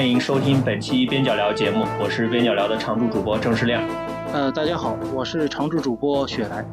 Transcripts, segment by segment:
欢迎收听本期边角聊节目，我是边角聊的常驻主播郑世亮。呃，大家好，我是常驻主播雪莱。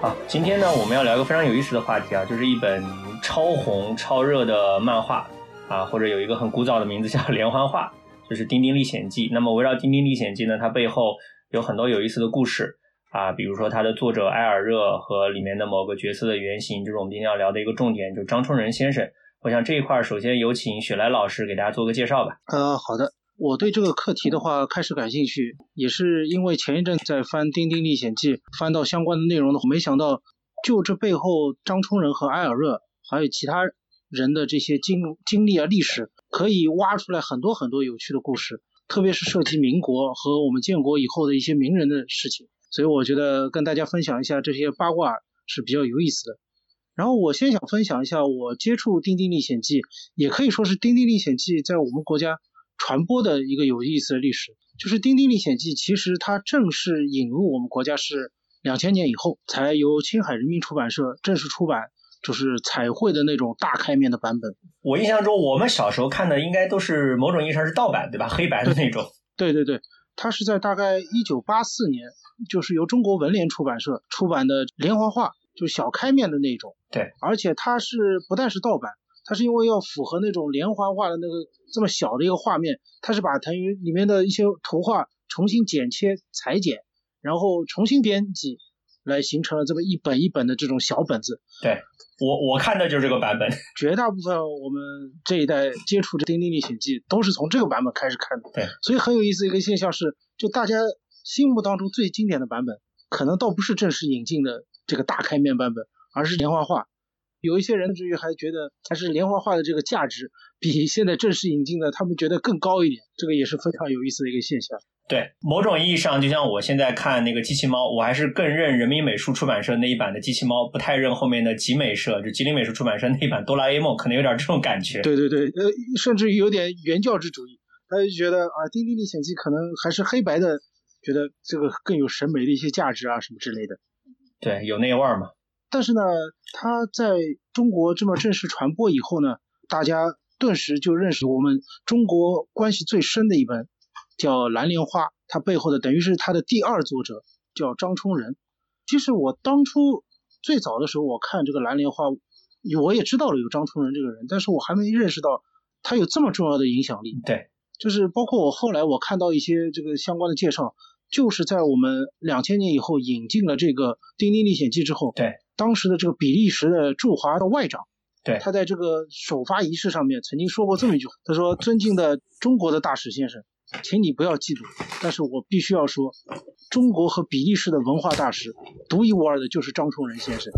好，今天呢，我们要聊一个非常有意思的话题啊，就是一本超红、超热的漫画啊，或者有一个很古早的名字叫连环画，就是《丁丁历险记》。那么围绕《丁丁历险记》呢，它背后有很多有意思的故事啊，比如说它的作者埃尔热和里面的某个角色的原型，就是我们今天要聊的一个重点，就是张春仁先生。我想这一块首先有请雪莱老师给大家做个介绍吧。呃，好的。我对这个课题的话开始感兴趣，也是因为前一阵在翻《丁丁历险记》，翻到相关的内容的话，没想到就这背后张充仁和埃尔热还有其他人的这些经经历啊历史，可以挖出来很多很多有趣的故事，特别是涉及民国和我们建国以后的一些名人的事情，所以我觉得跟大家分享一下这些八卦是比较有意思的。然后我先想分享一下我接触《丁丁历险记》，也可以说是《丁丁历险记》在我们国家。传播的一个有意思的历史，就是《丁丁历险记》，其实它正式引入我们国家是两千年以后，才由青海人民出版社正式出版，就是彩绘的那种大开面的版本。我印象中，我们小时候看的应该都是某种意义上是盗版，对吧？黑白的那种。对对对，它是在大概一九八四年，就是由中国文联出版社出版的连环画，就是小开面的那种。对，而且它是不但是盗版。它是因为要符合那种连环画的那个这么小的一个画面，它是把腾云里面的一些图画重新剪切裁剪，然后重新编辑，来形成了这么一本一本的这种小本子。对我我看的就是这个版本，绝大部分我们这一代接触这《丁丁历险记》都是从这个版本开始看的。对，所以很有意思一个现象是，就大家心目当中最经典的版本，可能倒不是正式引进的这个大开面版本，而是连环画。有一些人至于还觉得还是连环画的这个价值比现在正式引进的他们觉得更高一点，这个也是非常有意思的一个现象。对，某种意义上，就像我现在看那个机器猫，我还是更认人民美术出版社那一版的机器猫，不太认后面的集美社，就吉林美术出版社那一版哆啦 A 梦，可能有点这种感觉。对对对，呃，甚至于有点原教旨主义，他就觉得啊，《丁丁历险记》可能还是黑白的，觉得这个更有审美的一些价值啊什么之类的。对，有那味儿嘛。但是呢，它在中国这么正式传播以后呢，大家顿时就认识我们中国关系最深的一本，叫《蓝莲花》，它背后的等于是它的第二作者叫张充仁。其实我当初最早的时候，我看这个《蓝莲花》，我也知道了有张充仁这个人，但是我还没认识到他有这么重要的影响力。对，就是包括我后来我看到一些这个相关的介绍，就是在我们两千年以后引进了这个《丁丁历险记》之后，对。当时的这个比利时的驻华的外长，对，他在这个首发仪式上面曾经说过这么一句话，他说：“尊敬的中国的大使先生，请你不要嫉妒，但是我必须要说，中国和比利时的文化大使独一无二的就是张充仁先生，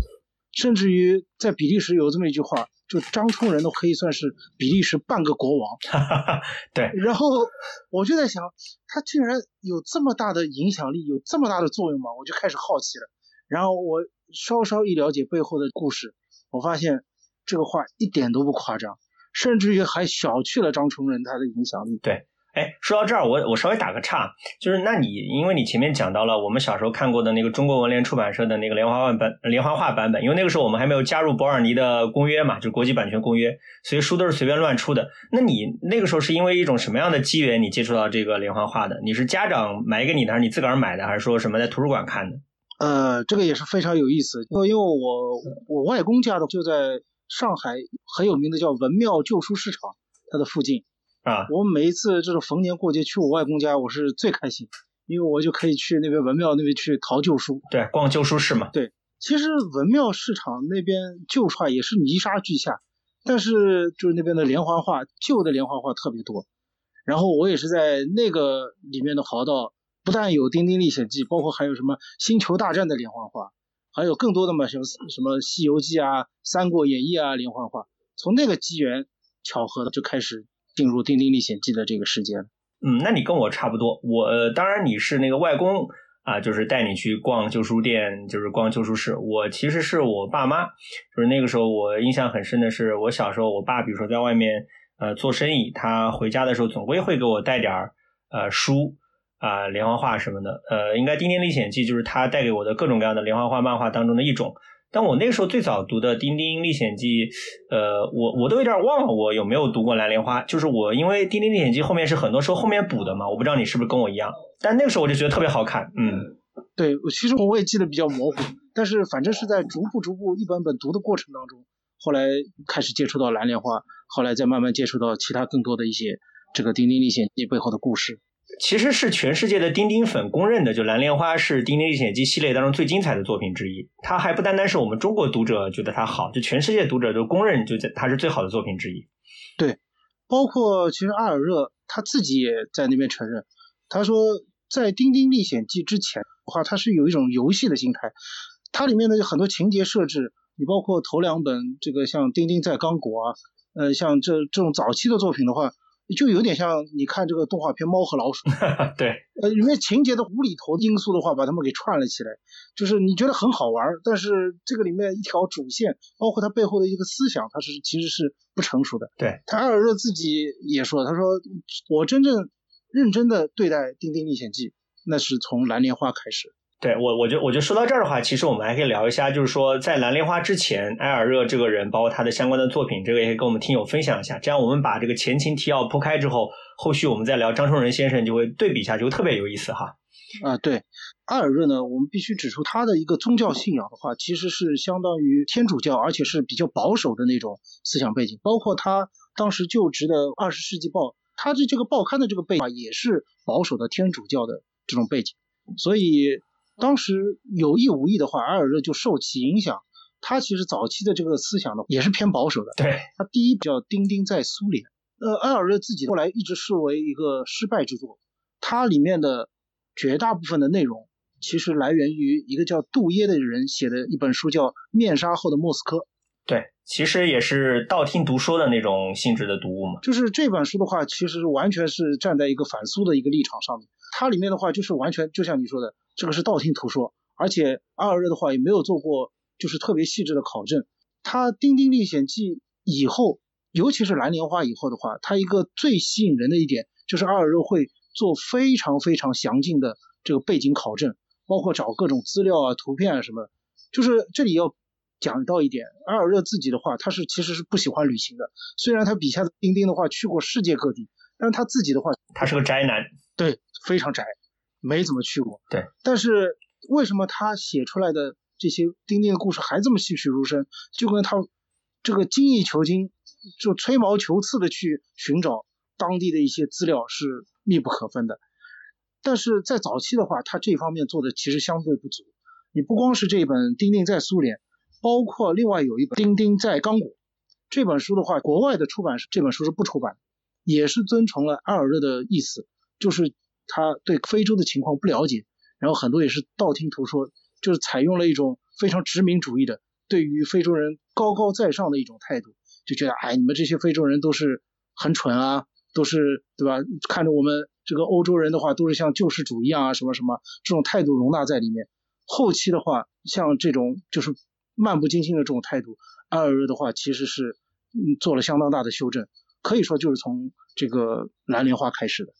甚至于在比利时有这么一句话，就张充仁都可以算是比利时半个国王。”对，然后我就在想，他竟然有这么大的影响力，有这么大的作用吗？我就开始好奇了，然后我。稍稍一了解背后的故事，我发现这个话一点都不夸张，甚至于还小觑了张崇仁他的影响力。对，哎，说到这儿，我我稍微打个岔，就是那你因为你前面讲到了我们小时候看过的那个中国文联出版社的那个连环画版连环画版本，因为那个时候我们还没有加入伯尔尼的公约嘛，就国际版权公约，所以书都是随便乱出的。那你那个时候是因为一种什么样的机缘你接触到这个连环画的？你是家长买给你的，还是你自个儿买的，还是说什么在图书馆看的？呃，这个也是非常有意思，因为因为我我外公家的就在上海很有名的叫文庙旧书市场，它的附近啊。我每一次这种逢年过节去我外公家，我是最开心，因为我就可以去那边文庙那边去淘旧书。对，逛旧书市嘛。对，其实文庙市场那边旧画也是泥沙俱下，但是就是那边的连环画，旧的连环画特别多。然后我也是在那个里面的淘到。不但有《丁丁历险记》，包括还有什么《星球大战》的连环画，还有更多的嘛，什么什么《西游记》啊、《三国演义》啊连环画。从那个机缘巧合的就开始进入《丁丁历险记》的这个世界。嗯，那你跟我差不多。我当然你是那个外公啊，就是带你去逛旧书店，就是逛旧书市。我其实是我爸妈，就是那个时候我印象很深的是，我小时候我爸比如说在外面呃做生意，他回家的时候总归会给我带点儿呃书。啊，连环画什么的，呃，应该《丁丁历险记》就是他带给我的各种各样的连环画漫画当中的一种。但我那个时候最早读的《丁丁历险记》，呃，我我都有点忘了我有没有读过《蓝莲花》。就是我因为《丁丁历险记》后面是很多时候后面补的嘛，我不知道你是不是跟我一样。但那个时候我就觉得特别好看，嗯，对，其实我也记得比较模糊，但是反正是在逐步逐步一本本读的过程当中，后来开始接触到《蓝莲花》，后来再慢慢接触到其他更多的一些这个《丁丁历险记》背后的故事。其实是全世界的钉钉粉公认的，就《蓝莲花》是《丁丁历险记》系列当中最精彩的作品之一。它还不单单是我们中国读者觉得它好，就全世界读者都公认，就它是最好的作品之一。对，包括其实阿尔热他自己也在那边承认，他说在《丁丁历险记》之前的话，它是有一种游戏的心态，它里面的很多情节设置，你包括头两本这个像《丁丁在刚果》啊，呃，像这这种早期的作品的话。就有点像你看这个动画片《猫和老鼠》，对，呃，里面情节的无厘头因素的话，把他们给串了起来，就是你觉得很好玩，但是这个里面一条主线，包括它背后的一个思想，它是其实是不成熟的。对，他艾尔热自己也说，他说我真正认真的对待《丁丁历险记》，那是从蓝莲花开始。对我，我就我就说到这儿的话，其实我们还可以聊一下，就是说在蓝莲花之前，埃尔热这个人，包括他的相关的作品，这个也可以跟我们听友分享一下。这样我们把这个前情提要铺开之后，后续我们再聊张崇仁先生，就会对比一下，就特别有意思哈。啊，对，阿尔热呢，我们必须指出他的一个宗教信仰的话，其实是相当于天主教，而且是比较保守的那种思想背景。包括他当时就职的《二十世纪报》，他的这个报刊的这个背景也是保守的天主教的这种背景，所以。当时有意无意的话，埃尔热就受其影响。他其实早期的这个思想呢，也是偏保守的。对他第一叫《丁丁在苏联》，呃，埃尔热自己后来一直视为一个失败之作。它里面的绝大部分的内容，其实来源于一个叫杜耶的人写的一本书，叫《面纱后的莫斯科》。对，其实也是道听途说的那种性质的读物嘛。就是这本书的话，其实完全是站在一个反苏的一个立场上面。它里面的话，就是完全就像你说的。这个是道听途说，而且阿尔热的话也没有做过，就是特别细致的考证。他《丁丁历险记》以后，尤其是《蓝莲花》以后的话，他一个最吸引人的一点就是阿尔热会做非常非常详尽的这个背景考证，包括找各种资料啊、图片啊什么。就是这里要讲到一点，阿尔热自己的话，他是其实是不喜欢旅行的。虽然他笔下的丁丁的话去过世界各地，但是他自己的话，他是个宅男，对，非常宅。没怎么去过，对。但是为什么他写出来的这些丁丁的故事还这么栩栩如生？就跟他这个精益求精，就吹毛求疵的去寻找当地的一些资料是密不可分的。但是在早期的话，他这方面做的其实相对不足。你不光是这本《丁丁在苏联》，包括另外有一本《丁丁在刚果》这本书的话，国外的出版社这本书是不出版，也是遵从了阿尔热的意思，就是。他对非洲的情况不了解，然后很多也是道听途说，就是采用了一种非常殖民主义的，对于非洲人高高在上的一种态度，就觉得哎，你们这些非洲人都是很蠢啊，都是对吧？看着我们这个欧洲人的话，都是像救世主一样啊，什么什么这种态度容纳在里面。后期的话，像这种就是漫不经心的这种态度，埃尔热的话其实是嗯做了相当大的修正，可以说就是从这个蓝莲花开始的。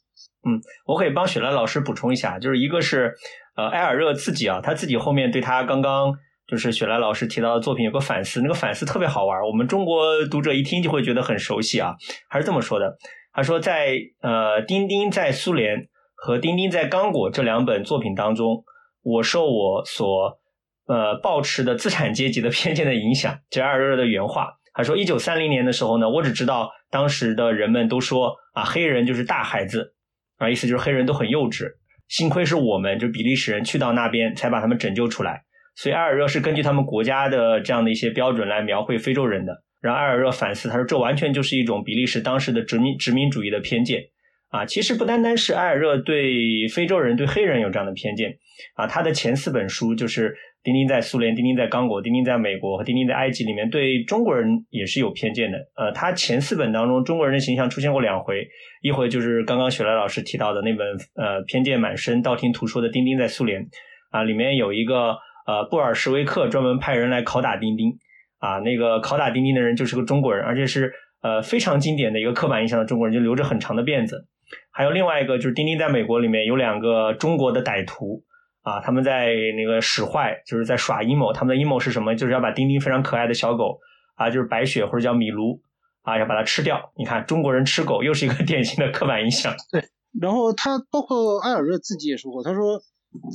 嗯，我可以帮雪兰老师补充一下，就是一个是，呃，埃尔热自己啊，他自己后面对他刚刚就是雪莱老师提到的作品有个反思，那个反思特别好玩，我们中国读者一听就会觉得很熟悉啊。还是这么说的，他说在呃《丁丁在苏联》和《丁丁在刚果》这两本作品当中，我受我所呃抱持的资产阶级的偏见的影响，这埃尔热的原话，他说一九三零年的时候呢，我只知道当时的人们都说啊，黑人就是大孩子。啊，意思就是黑人都很幼稚，幸亏是我们，就比利时人去到那边才把他们拯救出来。所以埃尔热是根据他们国家的这样的一些标准来描绘非洲人的。然后埃尔热反思，他说这完全就是一种比利时当时的殖民殖民主义的偏见。啊，其实不单单是埃尔热对非洲人、对黑人有这样的偏见。啊，他的前四本书就是。丁丁在苏联，丁丁在刚果，丁丁在美国和丁丁在埃及里面，对中国人也是有偏见的。呃，他前四本当中，中国人的形象出现过两回，一回就是刚刚雪莱老师提到的那本呃偏见满身、道听途说的《丁丁在苏联》啊，里面有一个呃布尔什维克专门派人来拷打丁丁啊，那个拷打丁丁的人就是个中国人，而且是呃非常经典的一个刻板印象的中国人，就留着很长的辫子。还有另外一个就是丁丁在美国里面有两个中国的歹徒。啊，他们在那个使坏，就是在耍阴谋。他们的阴谋是什么？就是要把丁丁非常可爱的小狗啊，就是白雪或者叫米卢啊，要把它吃掉。你看中国人吃狗又是一个 典型的刻板印象。对，然后他包括埃尔热自己也说过，他说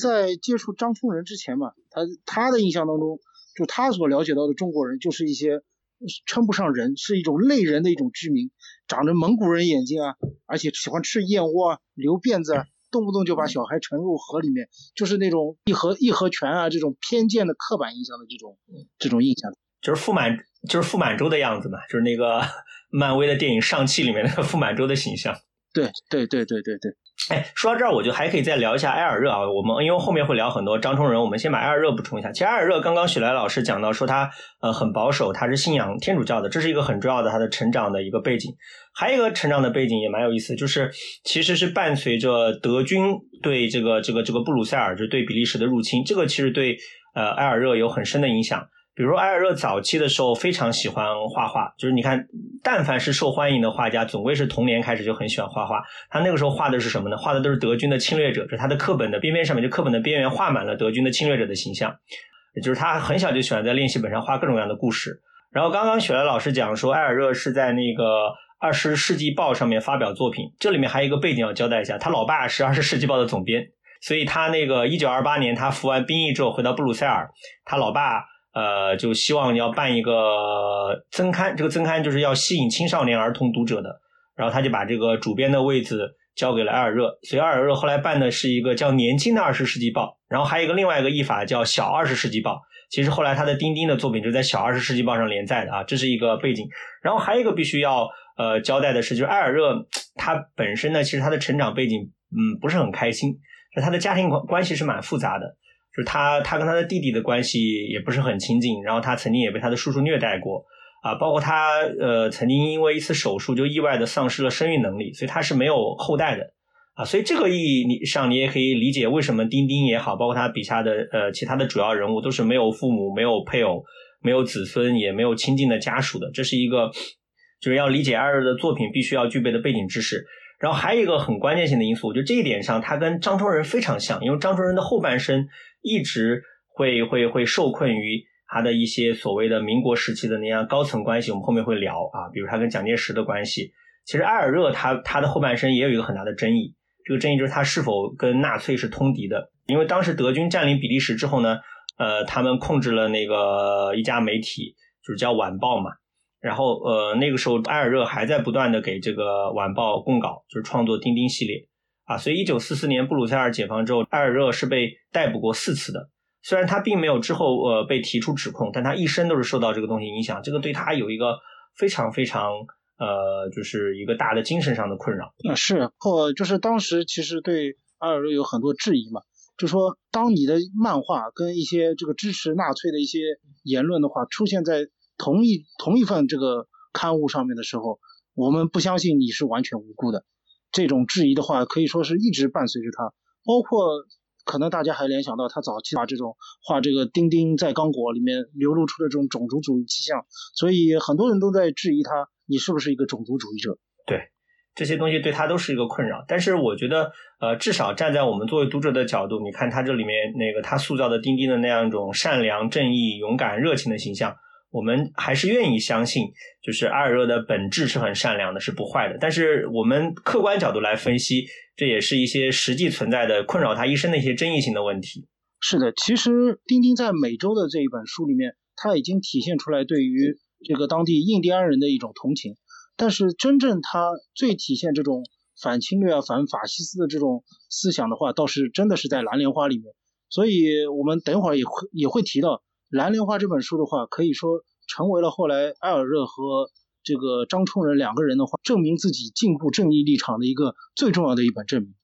在接触张冲人之前嘛，他他的印象当中，就他所了解到的中国人就是一些称不上人，是一种类人的一种居民，长着蒙古人眼睛啊，而且喜欢吃燕窝啊，留辫子。啊。动不动就把小孩沉入河里面，就是那种义和义和拳啊，这种偏见的刻板印象的这种这种印象，就是傅满就是傅满洲的样子嘛，就是那个 漫威的电影《上汽》里面那个傅满洲的形象。对对对对对对。哎，说到这儿，我就还可以再聊一下埃尔热啊。我们因为后面会聊很多张冲人，我们先把埃尔热补充一下。其实埃尔热刚刚许来老师讲到说他呃很保守，他是信仰天主教的，这是一个很重要的他的成长的一个背景。还有一个成长的背景也蛮有意思，就是其实是伴随着德军对这个这个这个布鲁塞尔就对比利时的入侵，这个其实对呃埃尔热有很深的影响。比如埃尔热早期的时候非常喜欢画画，就是你看，但凡是受欢迎的画家，总归是童年开始就很喜欢画画。他那个时候画的是什么呢？画的都是德军的侵略者，就是他的课本的边边上面，就课本的边缘画满了德军的侵略者的形象。也就是他很小就喜欢在练习本上画各种各样的故事。然后刚刚雪莱老师讲说，埃尔热是在那个《二十世纪报》上面发表作品，这里面还有一个背景要交代一下，他老爸是《二十世纪报》的总编，所以他那个一九二八年他服完兵役之后回到布鲁塞尔，他老爸。呃，就希望要办一个增刊，这个增刊就是要吸引青少年儿童读者的。然后他就把这个主编的位置交给了埃尔热，所以埃尔热后来办的是一个叫《年轻的二十世纪报》，然后还有一个另外一个译法叫《小二十世纪报》。其实后来他的丁丁的作品就在《小二十世纪报》上连载的啊，这是一个背景。然后还有一个必须要呃交代的是，就是埃尔热他本身呢，其实他的成长背景嗯不是很开心，就他的家庭关关系是蛮复杂的。就是他，他跟他的弟弟的关系也不是很亲近，然后他曾经也被他的叔叔虐待过，啊，包括他呃曾经因为一次手术就意外的丧失了生育能力，所以他是没有后代的，啊，所以这个意义你上你也可以理解为什么丁丁也好，包括他笔下的呃其他的主要人物都是没有父母、没有配偶、没有子孙，也没有亲近的家属的，这是一个就是要理解艾尔的作品必须要具备的背景知识。然后还有一个很关键性的因素，我觉得这一点上他跟张忠仁非常像，因为张忠仁的后半生一直会会会受困于他的一些所谓的民国时期的那样高层关系，我们后面会聊啊，比如他跟蒋介石的关系。其实埃尔热他他的后半生也有一个很大的争议，这个争议就是他是否跟纳粹是通敌的，因为当时德军占领比利时之后呢，呃，他们控制了那个一家媒体，就是叫《晚报》嘛。然后，呃，那个时候埃尔热还在不断的给这个晚报供稿，就是创作钉钉系列啊。所以，一九四四年布鲁塞尔解放之后，埃尔热是被逮捕过四次的。虽然他并没有之后呃被提出指控，但他一生都是受到这个东西影响。这个对他有一个非常非常呃，就是一个大的精神上的困扰。啊，是或就是当时其实对埃尔热有很多质疑嘛，就说当你的漫画跟一些这个支持纳粹的一些言论的话出现在。同一同一份这个刊物上面的时候，我们不相信你是完全无辜的。这种质疑的话，可以说是一直伴随着他。包括可能大家还联想到他早期把这种画这个丁丁在刚果里面流露出的这种种族主义气象，所以很多人都在质疑他，你是不是一个种族主义者？对，这些东西对他都是一个困扰。但是我觉得，呃，至少站在我们作为读者的角度，你看他这里面那个他塑造的丁丁的那样一种善良、正义、勇敢、热情的形象。我们还是愿意相信，就是阿尔热的本质是很善良的，是不坏的。但是我们客观角度来分析，这也是一些实际存在的困扰他一生的一些争议性的问题。是的，其实丁丁在美洲的这一本书里面，他已经体现出来对于这个当地印第安人的一种同情。但是真正他最体现这种反侵略啊、反法西斯的这种思想的话，倒是真的是在《蓝莲花》里面。所以我们等会儿也会也会提到。《蓝莲花》这本书的话，可以说成为了后来埃尔热和这个张冲仁两个人的话，证明自己进步正义立场的一个最重要的一本证明。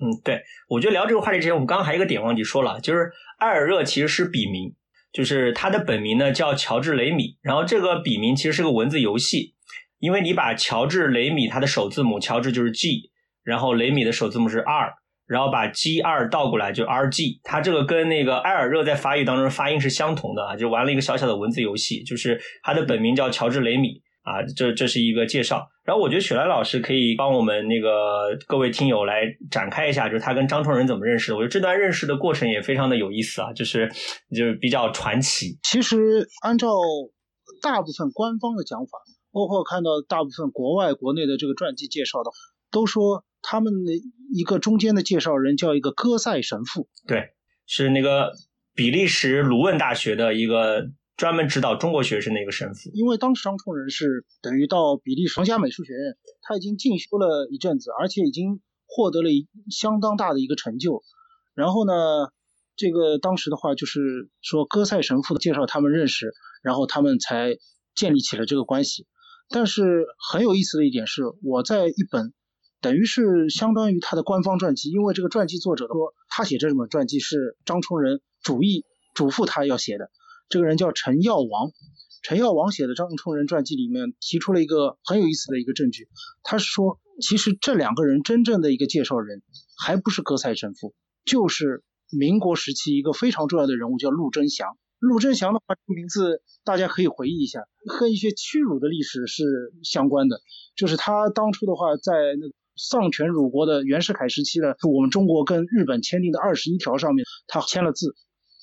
嗯，对，我觉得聊这个话题之前，我们刚刚还有一个点忘记说了，就是埃尔热其实是笔名，就是他的本名呢叫乔治雷米，然后这个笔名其实是个文字游戏，因为你把乔治雷米他的首字母乔治就是 G，然后雷米的首字母是 R。然后把 G 二倒过来就 RG，它这个跟那个埃尔热在法语当中发音是相同的啊，就玩了一个小小的文字游戏，就是他的本名叫乔治雷米啊，这这是一个介绍。然后我觉得雪莱老师可以帮我们那个各位听友来展开一下，就是他跟张冲人怎么认识的。我觉得这段认识的过程也非常的有意思啊，就是就是比较传奇。其实按照大部分官方的讲法，包括看到大部分国外、国内的这个传记介绍的，都说他们的一个中间的介绍人叫一个戈塞神父。对，是那个比利时卢汶大学的一个。专门指导中国学生的一个神父，因为当时张崇仁是等于到比利时皇家美术学院，他已经进修了一阵子，而且已经获得了一相当大的一个成就。然后呢，这个当时的话就是说，戈塞神父的介绍他们认识，然后他们才建立起了这个关系。但是很有意思的一点是，我在一本等于是相当于他的官方传记，因为这个传记作者说他写这本传记是张冲人主意嘱咐他要写的。这个人叫陈耀王，陈耀王写的张冲人传记里面提出了一个很有意思的一个证据，他是说，其实这两个人真正的一个介绍人，还不是葛塞神父，就是民国时期一个非常重要的人物，叫陆贞祥。陆贞祥的话，名字大家可以回忆一下，和一些屈辱的历史是相关的，就是他当初的话，在那丧权辱国的袁世凯时期的我们中国跟日本签订的二十一条上面，他签了字，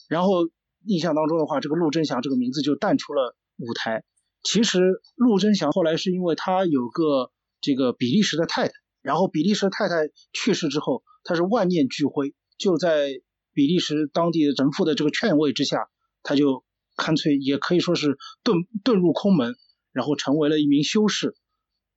然后。印象当中的话，这个陆贞祥这个名字就淡出了舞台。其实陆贞祥后来是因为他有个这个比利时的太太，然后比利时太太去世之后，他是万念俱灰，就在比利时当地的神父的这个劝慰之下，他就干脆也可以说是遁遁入空门，然后成为了一名修士，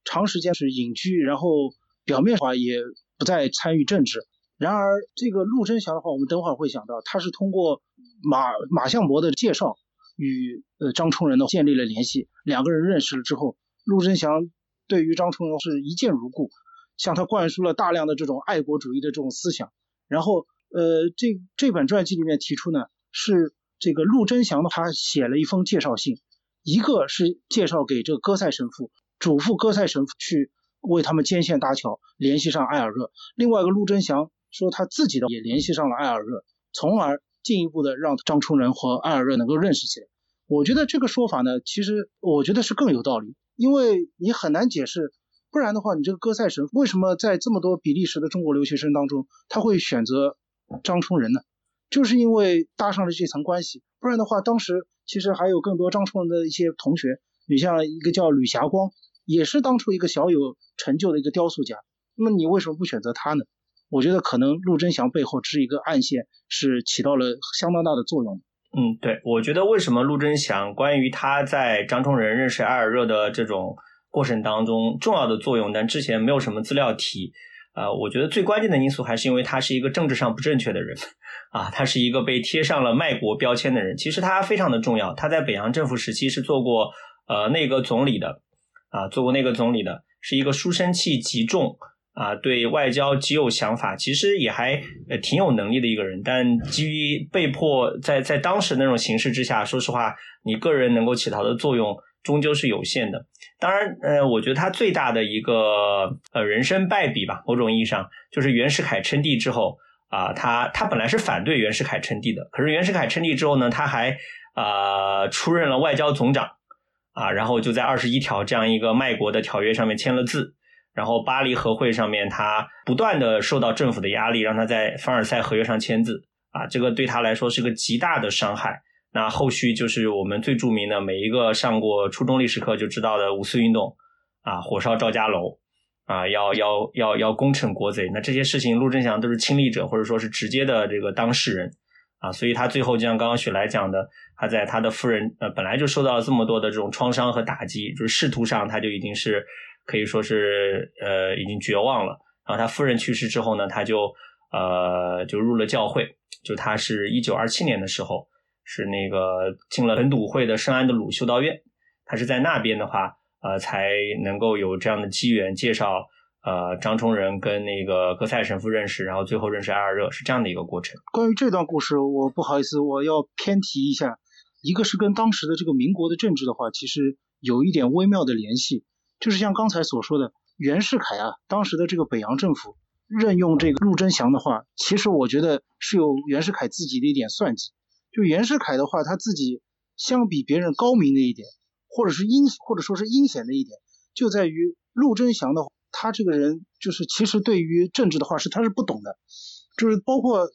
长时间是隐居，然后表面话也不再参与政治。然而这个陆贞祥的话，我们等会儿会想到，他是通过。马马相伯的介绍与呃张充仁呢建立了联系，两个人认识了之后，陆贞祥对于张充仁是一见如故，向他灌输了大量的这种爱国主义的这种思想。然后呃这这本传记里面提出呢，是这个陆贞祥呢他写了一封介绍信，一个是介绍给这个戈塞神父，嘱咐戈塞神父去为他们牵线搭桥，联系上埃尔热。另外一个陆贞祥说他自己的也联系上了埃尔热，从而。进一步的让张冲仁和艾尔热能够认识起来，我觉得这个说法呢，其实我觉得是更有道理，因为你很难解释，不然的话，你这个戈塞神为什么在这么多比利时的中国留学生当中，他会选择张冲仁呢？就是因为搭上了这层关系，不然的话，当时其实还有更多张冲仁的一些同学，你像一个叫吕霞光，也是当初一个小有成就的一个雕塑家，那么你为什么不选择他呢？我觉得可能陆贞祥背后是一个暗线，是起到了相当大的作用。嗯，对，我觉得为什么陆贞祥关于他在张崇仁认识埃尔热的这种过程当中重要的作用，但之前没有什么资料提。呃，我觉得最关键的因素还是因为他是一个政治上不正确的人啊，他是一个被贴上了卖国标签的人。其实他非常的重要，他在北洋政府时期是做过呃内阁总理的啊，做过内阁总理的，是一个书生气极重。啊，对外交极有想法，其实也还呃挺有能力的一个人，但基于被迫在在当时那种形势之下，说实话，你个人能够起到的作用终究是有限的。当然，呃，我觉得他最大的一个呃人生败笔吧，某种意义上就是袁世凯称帝之后啊，他他本来是反对袁世凯称帝的，可是袁世凯称帝之后呢，他还啊出任了外交总长啊，然后就在二十一条这样一个卖国的条约上面签了字。然后巴黎和会上面，他不断的受到政府的压力，让他在凡尔赛合约上签字啊，这个对他来说是个极大的伤害。那后续就是我们最著名的，每一个上过初中历史课就知道的五四运动啊，火烧赵家楼啊，要要要要攻城国贼。那这些事情，陆振祥都是亲历者，或者说是直接的这个当事人啊，所以他最后就像刚刚雪来讲的，他在他的夫人呃本来就受到了这么多的这种创伤和打击，就是仕途上他就已经是。可以说是呃已经绝望了。然后他夫人去世之后呢，他就呃就入了教会。就他是一九二七年的时候，是那个进了本笃会的圣安德鲁修道院。他是在那边的话，呃才能够有这样的机缘介绍呃张崇仁跟那个格塞神父认识，然后最后认识艾尔热，是这样的一个过程。关于这段故事，我不好意思，我要偏题一下。一个是跟当时的这个民国的政治的话，其实有一点微妙的联系。就是像刚才所说的，袁世凯啊，当时的这个北洋政府任用这个陆贞祥的话，其实我觉得是有袁世凯自己的一点算计。就袁世凯的话，他自己相比别人高明的一点，或者是阴或者说是阴险的一点，就在于陆征祥的话他这个人就是其实对于政治的话是他是不懂的，就是包括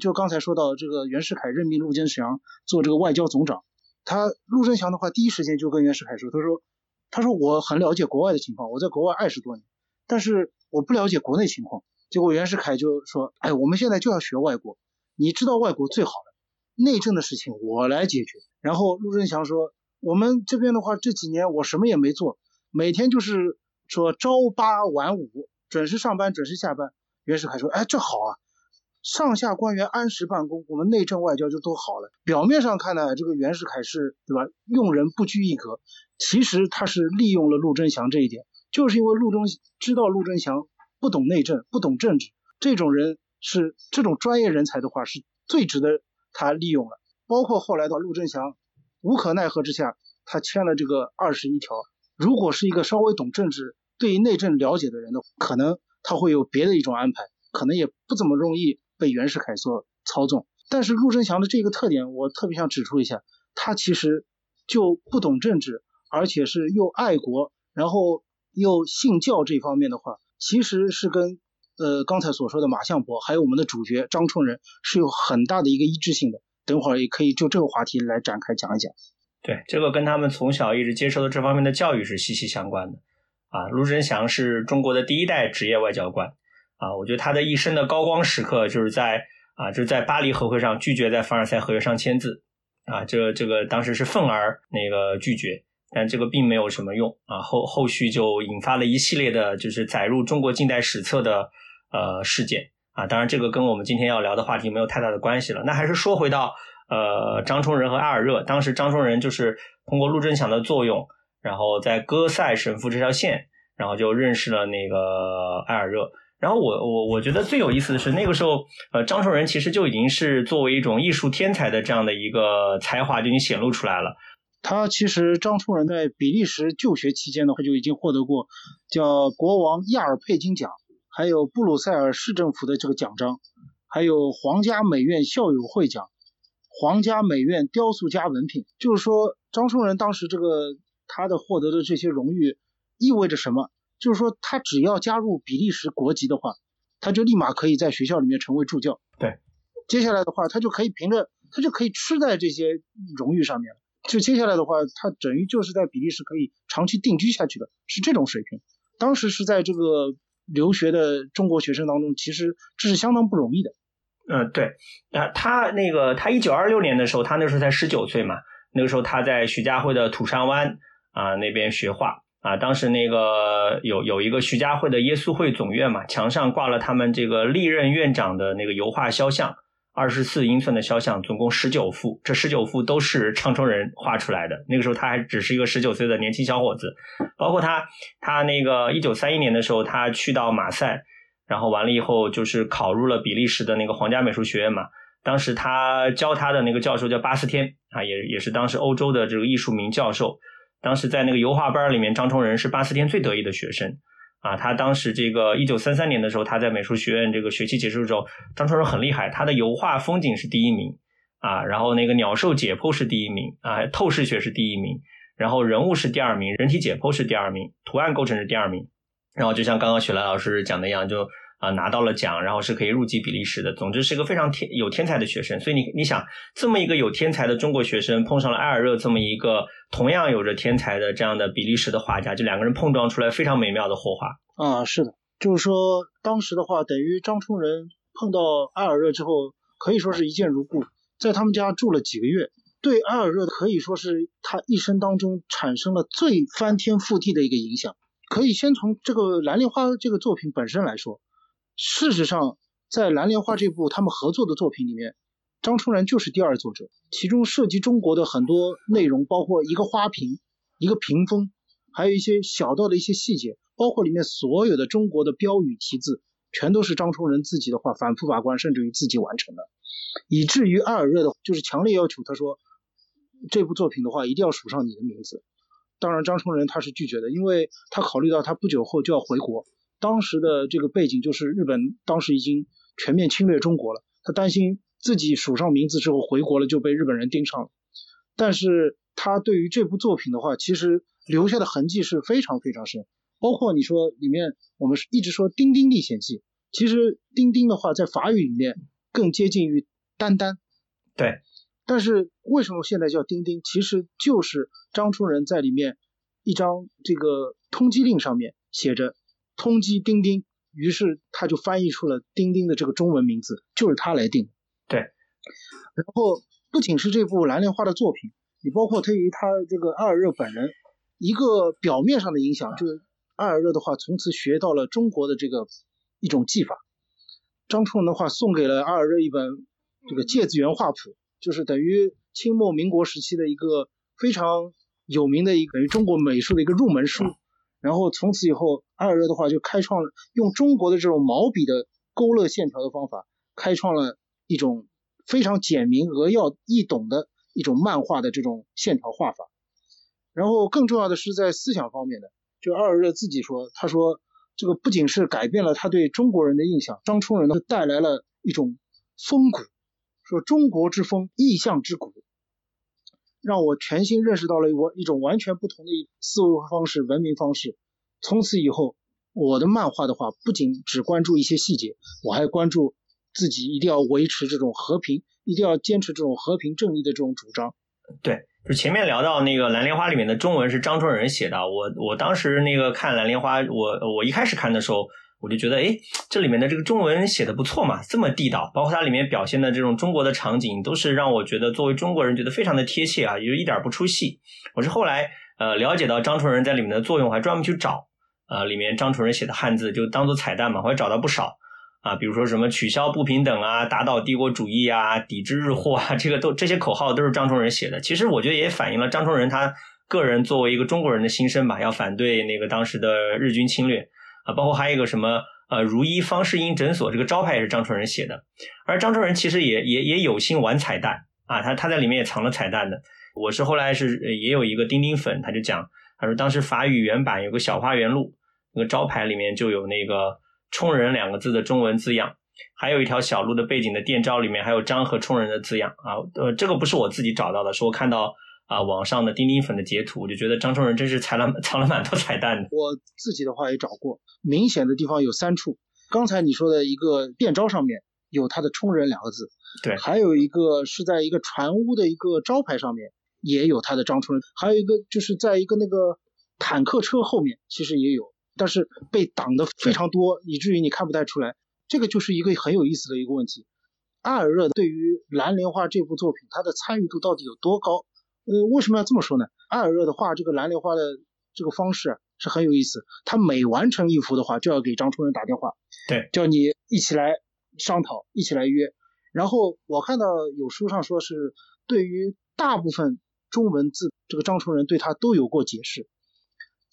就刚才说到这个袁世凯任命陆征祥做这个外交总长，他陆征祥的话第一时间就跟袁世凯说，他说他说我很了解国外的情况，我在国外二十多年，但是我不了解国内情况。结果袁世凯就说，哎，我们现在就要学外国，你知道外国最好的内政的事情我来解决。然后陆征祥说，我们这边的话这几年我什么也没做，每天就是说朝八晚五，准时上班准时下班。袁世凯说，哎，这好啊，上下官员按时办公，我们内政外交就都好了。表面上看呢，这个袁世凯是对吧，用人不拘一格，其实他是利用了陆征祥这一点，就是因为陆征知道陆征祥。不懂内政，不懂政治，这种人是这种专业人才的话，是最值得他利用了。包括后来的陆征祥，无可奈何之下，他签了这个二十一条。如果是一个稍微懂政治、对于内政了解的人呢，可能他会有别的一种安排，可能也不怎么容易被袁世凯所操纵。但是陆征祥的这个特点，我特别想指出一下，他其实就不懂政治，而且是又爱国，然后又信教这方面的话。其实是跟呃刚才所说的马相伯，还有我们的主角张春仁是有很大的一个一致性的。等会儿也可以就这个话题来展开讲一讲。对，这个跟他们从小一直接受的这方面的教育是息息相关的。啊，陆征祥是中国的第一代职业外交官。啊，我觉得他的一生的高光时刻就是在啊就是在巴黎和会上拒绝在凡尔赛合约上签字。啊，这这个当时是愤而那个拒绝。但这个并没有什么用啊，后后续就引发了一系列的，就是载入中国近代史册的呃事件啊。当然，这个跟我们今天要聊的话题没有太大的关系了。那还是说回到呃张充仁和阿尔热，当时张充仁就是通过陆征祥的作用，然后在戈塞神父这条线，然后就认识了那个埃尔热。然后我我我觉得最有意思的是那个时候，呃张充仁其实就已经是作为一种艺术天才的这样的一个才华就已经显露出来了。他其实张充仁在比利时就学期间的话，就已经获得过叫国王亚尔佩金奖，还有布鲁塞尔市政府的这个奖章，还有皇家美院校友会奖、皇家美院雕塑家文凭。就是说，张充仁当时这个他的获得的这些荣誉意味着什么？就是说，他只要加入比利时国籍的话，他就立马可以在学校里面成为助教。对，接下来的话，他就可以凭着他就可以吃在这些荣誉上面了。就接下来的话，他等于就是在比利时可以长期定居下去的，是这种水平。当时是在这个留学的中国学生当中，其实这是相当不容易的。嗯，对。啊，他那个他一九二六年的时候，他那时候才十九岁嘛。那个时候他在徐家汇的土山湾啊那边学画啊。当时那个有有一个徐家汇的耶稣会总院嘛，墙上挂了他们这个历任院长的那个油画肖像。二十四英寸的肖像，总共十九幅，这十九幅都是张充仁画出来的。那个时候他还只是一个十九岁的年轻小伙子。包括他，他那个一九三一年的时候，他去到马赛，然后完了以后就是考入了比利时的那个皇家美术学院嘛。当时他教他的那个教授叫巴斯天啊，也也是当时欧洲的这个艺术名教授。当时在那个油画班里面，张充仁是巴斯天最得意的学生。啊，他当时这个一九三三年的时候，他在美术学院这个学期结束之后，张崇仁很厉害，他的油画风景是第一名啊，然后那个鸟兽解剖是第一名啊，透视学是第一名，然后人物是第二名，人体解剖是第二名，图案构成是第二名，然后就像刚刚雪兰老师讲的一样，就。啊，拿到了奖，然后是可以入籍比利时的。总之是一个非常天有天才的学生。所以你你想，这么一个有天才的中国学生，碰上了埃尔热这么一个同样有着天才的这样的比利时的画家，就两个人碰撞出来非常美妙的火花。啊，是的，就是说当时的话，等于张充仁碰到埃尔热之后，可以说是一见如故，在他们家住了几个月，对埃尔热可以说是他一生当中产生了最翻天覆地的一个影响。可以先从这个《蓝莲花》这个作品本身来说。事实上，在《蓝莲花》这部他们合作的作品里面，张充仁就是第二作者。其中涉及中国的很多内容，包括一个花瓶、一个屏风，还有一些小到的一些细节，包括里面所有的中国的标语题字，全都是张充仁自己的话反复把关，甚至于自己完成的。以至于艾尔热的就是强烈要求他说，这部作品的话一定要署上你的名字。当然，张充仁他是拒绝的，因为他考虑到他不久后就要回国。当时的这个背景就是日本当时已经全面侵略中国了，他担心自己署上名字之后回国了就被日本人盯上了。但是他对于这部作品的话，其实留下的痕迹是非常非常深。包括你说里面，我们一直说《丁丁历险记》，其实丁丁的话在法语里面更接近于丹丹。对。但是为什么现在叫丁丁？其实就是张春仁在里面一张这个通缉令上面写着“通缉丁丁”，于是他就翻译出了丁丁的这个中文名字，就是他来定。对。然后不仅是这部蓝莲花的作品，你包括对于他这个阿尔热本人一个表面上的影响，就是阿尔热的话从此学到了中国的这个一种技法。张春仁的话送给了阿尔热一本这个《芥子园画谱》。就是等于清末民国时期的一个非常有名的一个等于中国美术的一个入门书，然后从此以后，阿尔热的话就开创了用中国的这种毛笔的勾勒线条的方法，开创了一种非常简明扼要易懂的一种漫画的这种线条画法。然后更重要的是在思想方面的，就阿尔热自己说，他说这个不仅是改变了他对中国人的印象，张冲人呢带来了一种风骨。说中国之风，意象之骨，让我全新认识到了我一种完全不同的思维方式、文明方式。从此以后，我的漫画的话，不仅只关注一些细节，我还关注自己一定要维持这种和平，一定要坚持这种和平正义的这种主张。对，就前面聊到那个《蓝莲花》里面的中文是张春仁写的，我我当时那个看《蓝莲花》，我我一开始看的时候。我就觉得，哎，这里面的这个中文写的不错嘛，这么地道，包括它里面表现的这种中国的场景，都是让我觉得作为中国人觉得非常的贴切啊，也就一点不出戏。我是后来呃了解到张纯仁在里面的作用，还专门去找，呃，里面张纯仁写的汉字就当做彩蛋嘛，我还找到不少啊，比如说什么取消不平等啊，打倒帝国主义啊，抵制日货啊，这个都这些口号都是张纯仁写的。其实我觉得也反映了张纯仁他个人作为一个中国人的心声吧，要反对那个当时的日军侵略。啊，包括还有一个什么呃，如一方世英诊所这个招牌也是张春仁写的，而张春仁其实也也也有心玩彩蛋啊，他他在里面也藏了彩蛋的。我是后来是也有一个钉钉粉，他就讲，他说当时法语原版有个小花园路，那个招牌里面就有那个“冲人”两个字的中文字样，还有一条小路的背景的电招里面还有张和冲人的字样啊，呃，这个不是我自己找到的，是我看到。啊，网上的钉钉粉的截图，我就觉得张冲仁真是藏了 藏了蛮多彩蛋的。我自己的话也找过，明显的地方有三处。刚才你说的一个电招上面有他的“冲人”两个字，对，还有一个是在一个船屋的一个招牌上面也有他的张冲人，还有一个就是在一个那个坦克车后面其实也有，但是被挡的非常多，以至于你看不太出来。这个就是一个很有意思的一个问题。阿尔热对于《蓝莲花》这部作品，他的参与度到底有多高？呃，为什么要这么说呢？艾尔热的画这个蓝莲花的这个方式是很有意思。他每完成一幅的话，就要给张春仁打电话，对，叫你一起来商讨，一起来约。然后我看到有书上说是对于大部分中文字，这个张春仁对他都有过解释。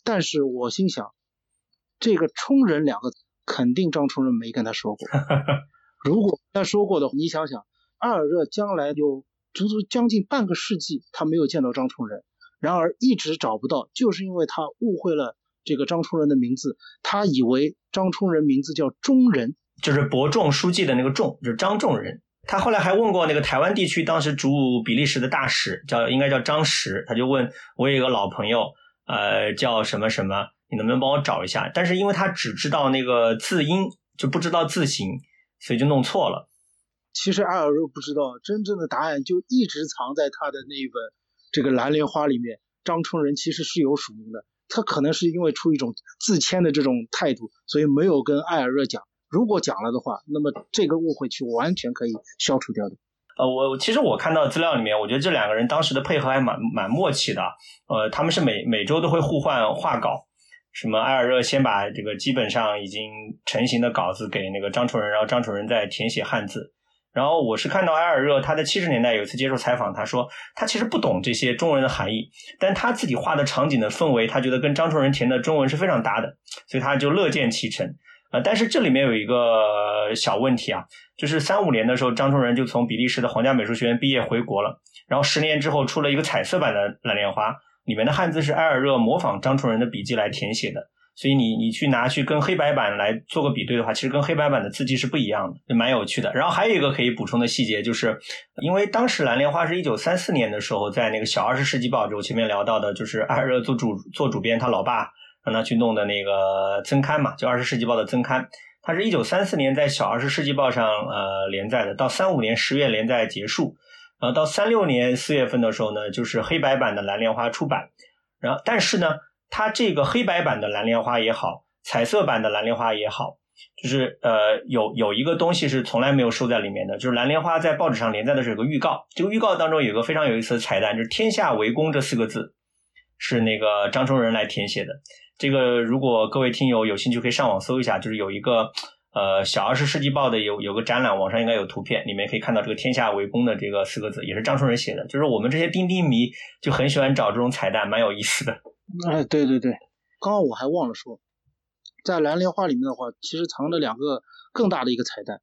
但是我心想，这个“冲人”两个字，肯定张春仁没跟他说过。如果他说过的，你想想，艾尔热将来有。足足将近半个世纪，他没有见到张冲仁，然而一直找不到，就是因为他误会了这个张冲仁的名字，他以为张冲仁名字叫中仁，就是伯仲书记的那个仲，就是张仲仁。他后来还问过那个台湾地区当时驻比利时的大使，叫应该叫张石，他就问我有一个老朋友，呃，叫什么什么，你能不能帮我找一下？但是因为他只知道那个字音，就不知道字形，所以就弄错了。其实艾尔热不知道真正的答案，就一直藏在他的那一本这个蓝莲花里面。张冲仁其实是有署名的，他可能是因为出一种自谦的这种态度，所以没有跟艾尔热讲。如果讲了的话，那么这个误会就完全可以消除掉的。呃，我其实我看到资料里面，我觉得这两个人当时的配合还蛮蛮默契的。呃，他们是每每周都会互换画稿，什么艾尔热先把这个基本上已经成型的稿子给那个张冲仁，然后张冲仁再填写汉字。然后我是看到埃尔热，他在七十年代有一次接受采访，他说他其实不懂这些中文的含义，但他自己画的场景的氛围，他觉得跟张崇仁填的中文是非常搭的，所以他就乐见其成。呃，但是这里面有一个小问题啊，就是三五年的时候，张崇仁就从比利时的皇家美术学院毕业回国了，然后十年之后出了一个彩色版的蓝莲花，里面的汉字是埃尔热模仿张崇仁的笔记来填写的，所以你你去拿去跟黑白版来做个比对的话，其实跟黑白版的字迹是不一样的，蛮有趣的。然后还有一个可以补充的细节，就是因为当时蓝莲花是一九三四年的时候，在那个小二十世纪报，就我前面聊到的，就是艾尔热做主做主编，他老爸让他去弄的那个增刊嘛，就二十世纪报的增刊。它是一九三四年在小二十世纪报上呃连载的，到三五年十月连载结束，然后到三六年四月份的时候呢，就是黑白版的蓝莲花出版。然后但是呢。它这个黑白版的蓝莲花也好，彩色版的蓝莲花也好，就是呃有有一个东西是从来没有收在里面的，就是蓝莲花在报纸上连载的是有个预告，这个预告当中有个非常有意思的彩蛋，就是“天下为公”这四个字是那个张崇仁来填写的。这个如果各位听友有兴趣可以上网搜一下，就是有一个呃小二十世纪报的有有个展览，网上应该有图片，里面可以看到这个“天下为公”的这个四个字，也是张崇仁写的。就是我们这些钉钉迷就很喜欢找这种彩蛋，蛮有意思的。哎，对对对，刚刚我还忘了说，在蓝莲花里面的话，其实藏着两个更大的一个彩蛋。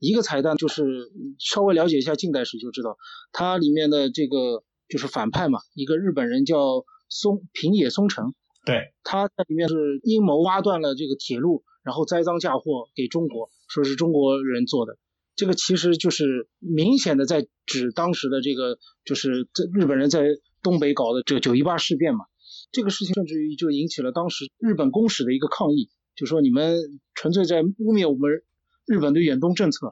一个彩蛋就是稍微了解一下近代史就知道，它里面的这个就是反派嘛，一个日本人叫松平野松城，对，他在里面是阴谋挖断了这个铁路，然后栽赃嫁祸给中国，说是中国人做的。这个其实就是明显的在指当时的这个就是在日本人在东北搞的这个九一八事变嘛。这个事情甚至于就引起了当时日本公使的一个抗议，就说你们纯粹在污蔑我们日本的远东政策，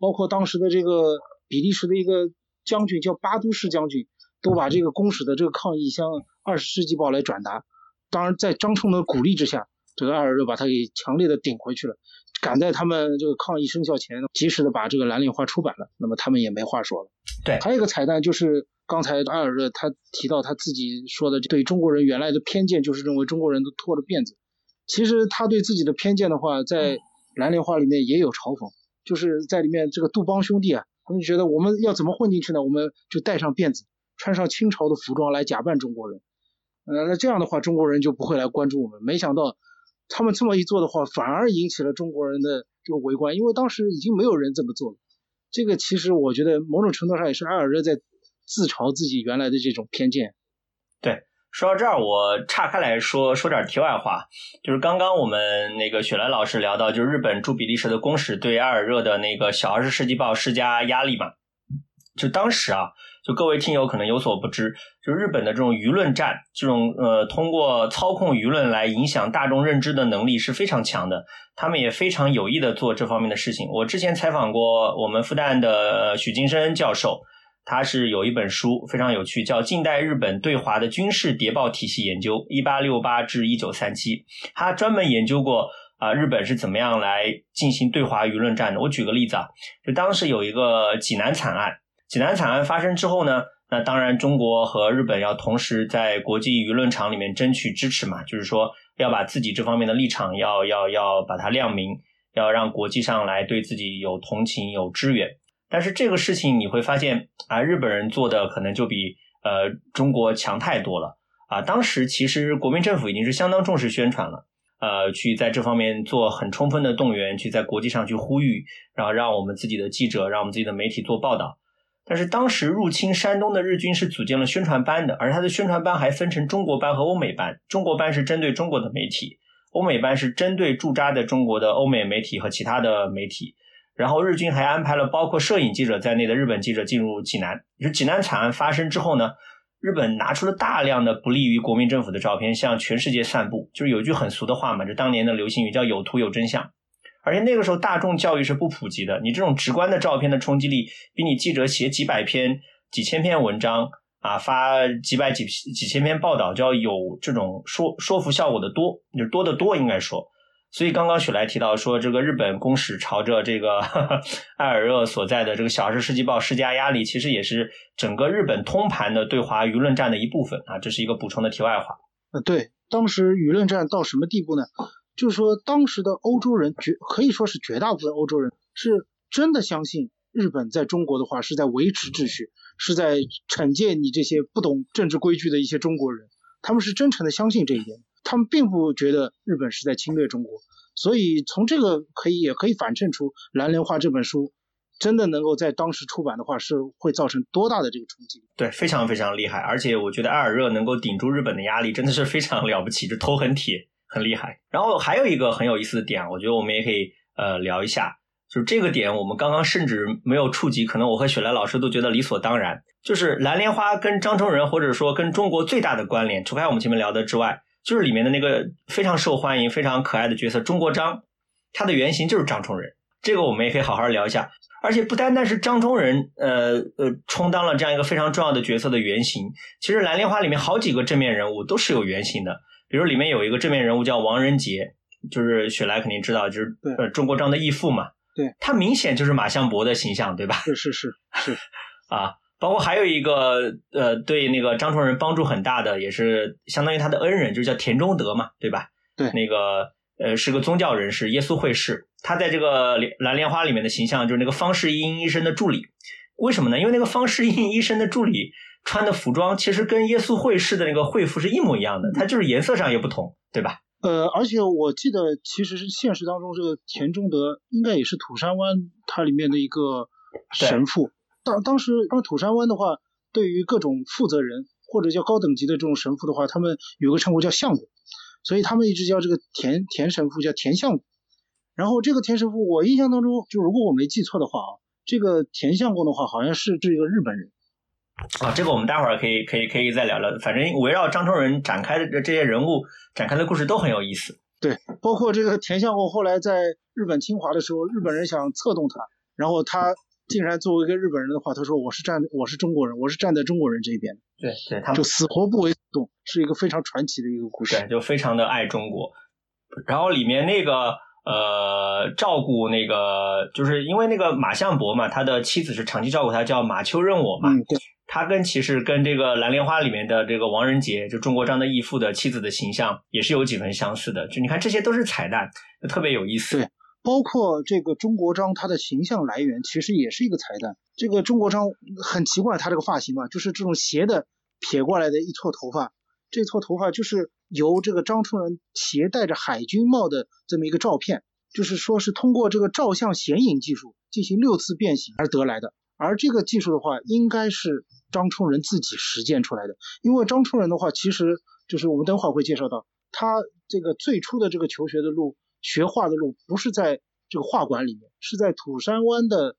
包括当时的这个比利时的一个将军叫巴都士将军，都把这个公使的这个抗议向《二十世纪报》来转达。当然，在张冲的鼓励之下，这个艾尔热把他给强烈的顶回去了，赶在他们这个抗议生效前，及时的把这个蓝莲花出版了。那么他们也没话说了。对，还有一个彩蛋就是。刚才艾尔热他提到他自己说的对中国人原来的偏见，就是认为中国人都拖着辫子。其实他对自己的偏见的话，在蓝莲花里面也有嘲讽，就是在里面这个杜邦兄弟啊，他们觉得我们要怎么混进去呢？我们就戴上辫子，穿上清朝的服装来假扮中国人。呃，那这样的话中国人就不会来关注我们。没想到他们这么一做的话，反而引起了中国人的这个围观，因为当时已经没有人这么做了。这个其实我觉得某种程度上也是艾尔热在。自嘲自己原来的这种偏见。对，说到这儿，我岔开来说说点题外话，就是刚刚我们那个雪莱老师聊到，就是日本驻比利时的公使对埃尔热的那个小二十世纪报施加压力嘛。就当时啊，就各位听友可能有所不知，就日本的这种舆论战，这种呃通过操控舆论来影响大众认知的能力是非常强的，他们也非常有意的做这方面的事情。我之前采访过我们复旦的许金生教授。他是有一本书非常有趣，叫《近代日本对华的军事谍报体系研究（一八六八至一九三七）》。他专门研究过啊，日本是怎么样来进行对华舆论战的。我举个例子啊，就当时有一个济南惨案，济南惨案发生之后呢，那当然中国和日本要同时在国际舆论场里面争取支持嘛，就是说要把自己这方面的立场要要要把它亮明，要让国际上来对自己有同情有支援。但是这个事情你会发现啊，日本人做的可能就比呃中国强太多了啊。当时其实国民政府已经是相当重视宣传了，呃，去在这方面做很充分的动员，去在国际上去呼吁，然后让我们自己的记者，让我们自己的媒体做报道。但是当时入侵山东的日军是组建了宣传班的，而他的宣传班还分成中国班和欧美班。中国班是针对中国的媒体，欧美班是针对驻扎的中国的欧美媒体和其他的媒体。然后日军还安排了包括摄影记者在内的日本记者进入济南。就济南惨案发生之后呢，日本拿出了大量的不利于国民政府的照片，向全世界散布。就是有句很俗的话嘛，就当年的流行语叫“有图有真相”。而且那个时候大众教育是不普及的，你这种直观的照片的冲击力，比你记者写几百篇、几千篇文章啊，发几百几几千篇报道，就要有这种说说服效果的多，就多得多，应该说。所以刚刚雪莱提到说，这个日本公使朝着这个 艾尔热所在的这个《小二十世纪报》施加压力，其实也是整个日本通盘的对华舆论战的一部分啊。这是一个补充的题外话。呃，对，当时舆论战到什么地步呢？就是说，当时的欧洲人绝可以说是绝大部分欧洲人是真的相信日本在中国的话是在维持秩序，是在惩戒你这些不懂政治规矩的一些中国人，他们是真诚的相信这一点。他们并不觉得日本是在侵略中国，所以从这个可以也可以反衬出《蓝莲花》这本书真的能够在当时出版的话，是会造成多大的这个冲击对，非常非常厉害。而且我觉得埃尔热能够顶住日本的压力，真的是非常了不起，这头很铁。很厉害。然后还有一个很有意思的点，我觉得我们也可以呃聊一下，就是这个点我们刚刚甚至没有触及，可能我和雪莱老师都觉得理所当然，就是蓝莲花跟张冲人或者说跟中国最大的关联，除开我们前面聊的之外，就是里面的那个非常受欢迎、非常可爱的角色中国章，他的原型就是张冲仁，这个我们也可以好好聊一下。而且不单单是张冲仁，呃呃，充当了这样一个非常重要的角色的原型。其实蓝莲花里面好几个正面人物都是有原型的，比如里面有一个正面人物叫王仁杰，就是雪莱肯定知道，就是呃中国章的义父嘛。对，他明显就是马相伯的形象，对吧？是是是是 啊，包括还有一个呃，对那个张崇仁帮助很大的，也是相当于他的恩人，就是叫田中德嘛，对吧？对，那个呃是个宗教人士，耶稣会士。他在这个蓝莲花里面的形象就是那个方世英医生的助理，为什么呢？因为那个方世英医生的助理穿的服装其实跟耶稣会士的那个会服是一模一样的，它就是颜色上也不同，对吧？呃，而且我记得其实是现实当中这个田中德应该也是土山湾它里面的一个神父。当当时当土山湾的话，对于各种负责人或者叫高等级的这种神父的话，他们有个称呼叫相公，所以他们一直叫这个田田神父叫田相公。然后这个田神父，我印象当中，就如果我没记错的话啊，这个田相公的话，好像是这个日本人。啊，这个我们待会儿可以可以可以再聊聊。反正围绕张冲人展开的这些人物展开的故事都很有意思。对，包括这个田相公后来在日本侵华的时候，日本人想策动他，然后他竟然作为一个日本人的话，他说我是站我是中国人，我是站在中国人这一边。对对，他就死活不为所动，是一个非常传奇的一个故事。对，就非常的爱中国。然后里面那个。呃，照顾那个，就是因为那个马相伯嘛，他的妻子是长期照顾他，叫马秋任我嘛。嗯，对。他跟其实跟这个蓝莲花里面的这个王仁杰，就中国章的义父的妻子的形象，也是有几分相似的。就你看，这些都是彩蛋，就特别有意思。对，包括这个中国章他的形象来源，其实也是一个彩蛋。这个中国章很奇怪，他这个发型嘛，就是这种斜的撇过来的一撮头发，这撮头发就是。由这个张冲人携带着海军帽的这么一个照片，就是说是通过这个照相显影技术进行六次变形而得来的。而这个技术的话，应该是张冲仁自己实践出来的。因为张冲仁的话，其实就是我们等会儿会介绍到，他这个最初的这个求学的路、学画的路，不是在这个画馆里面，是在土山湾的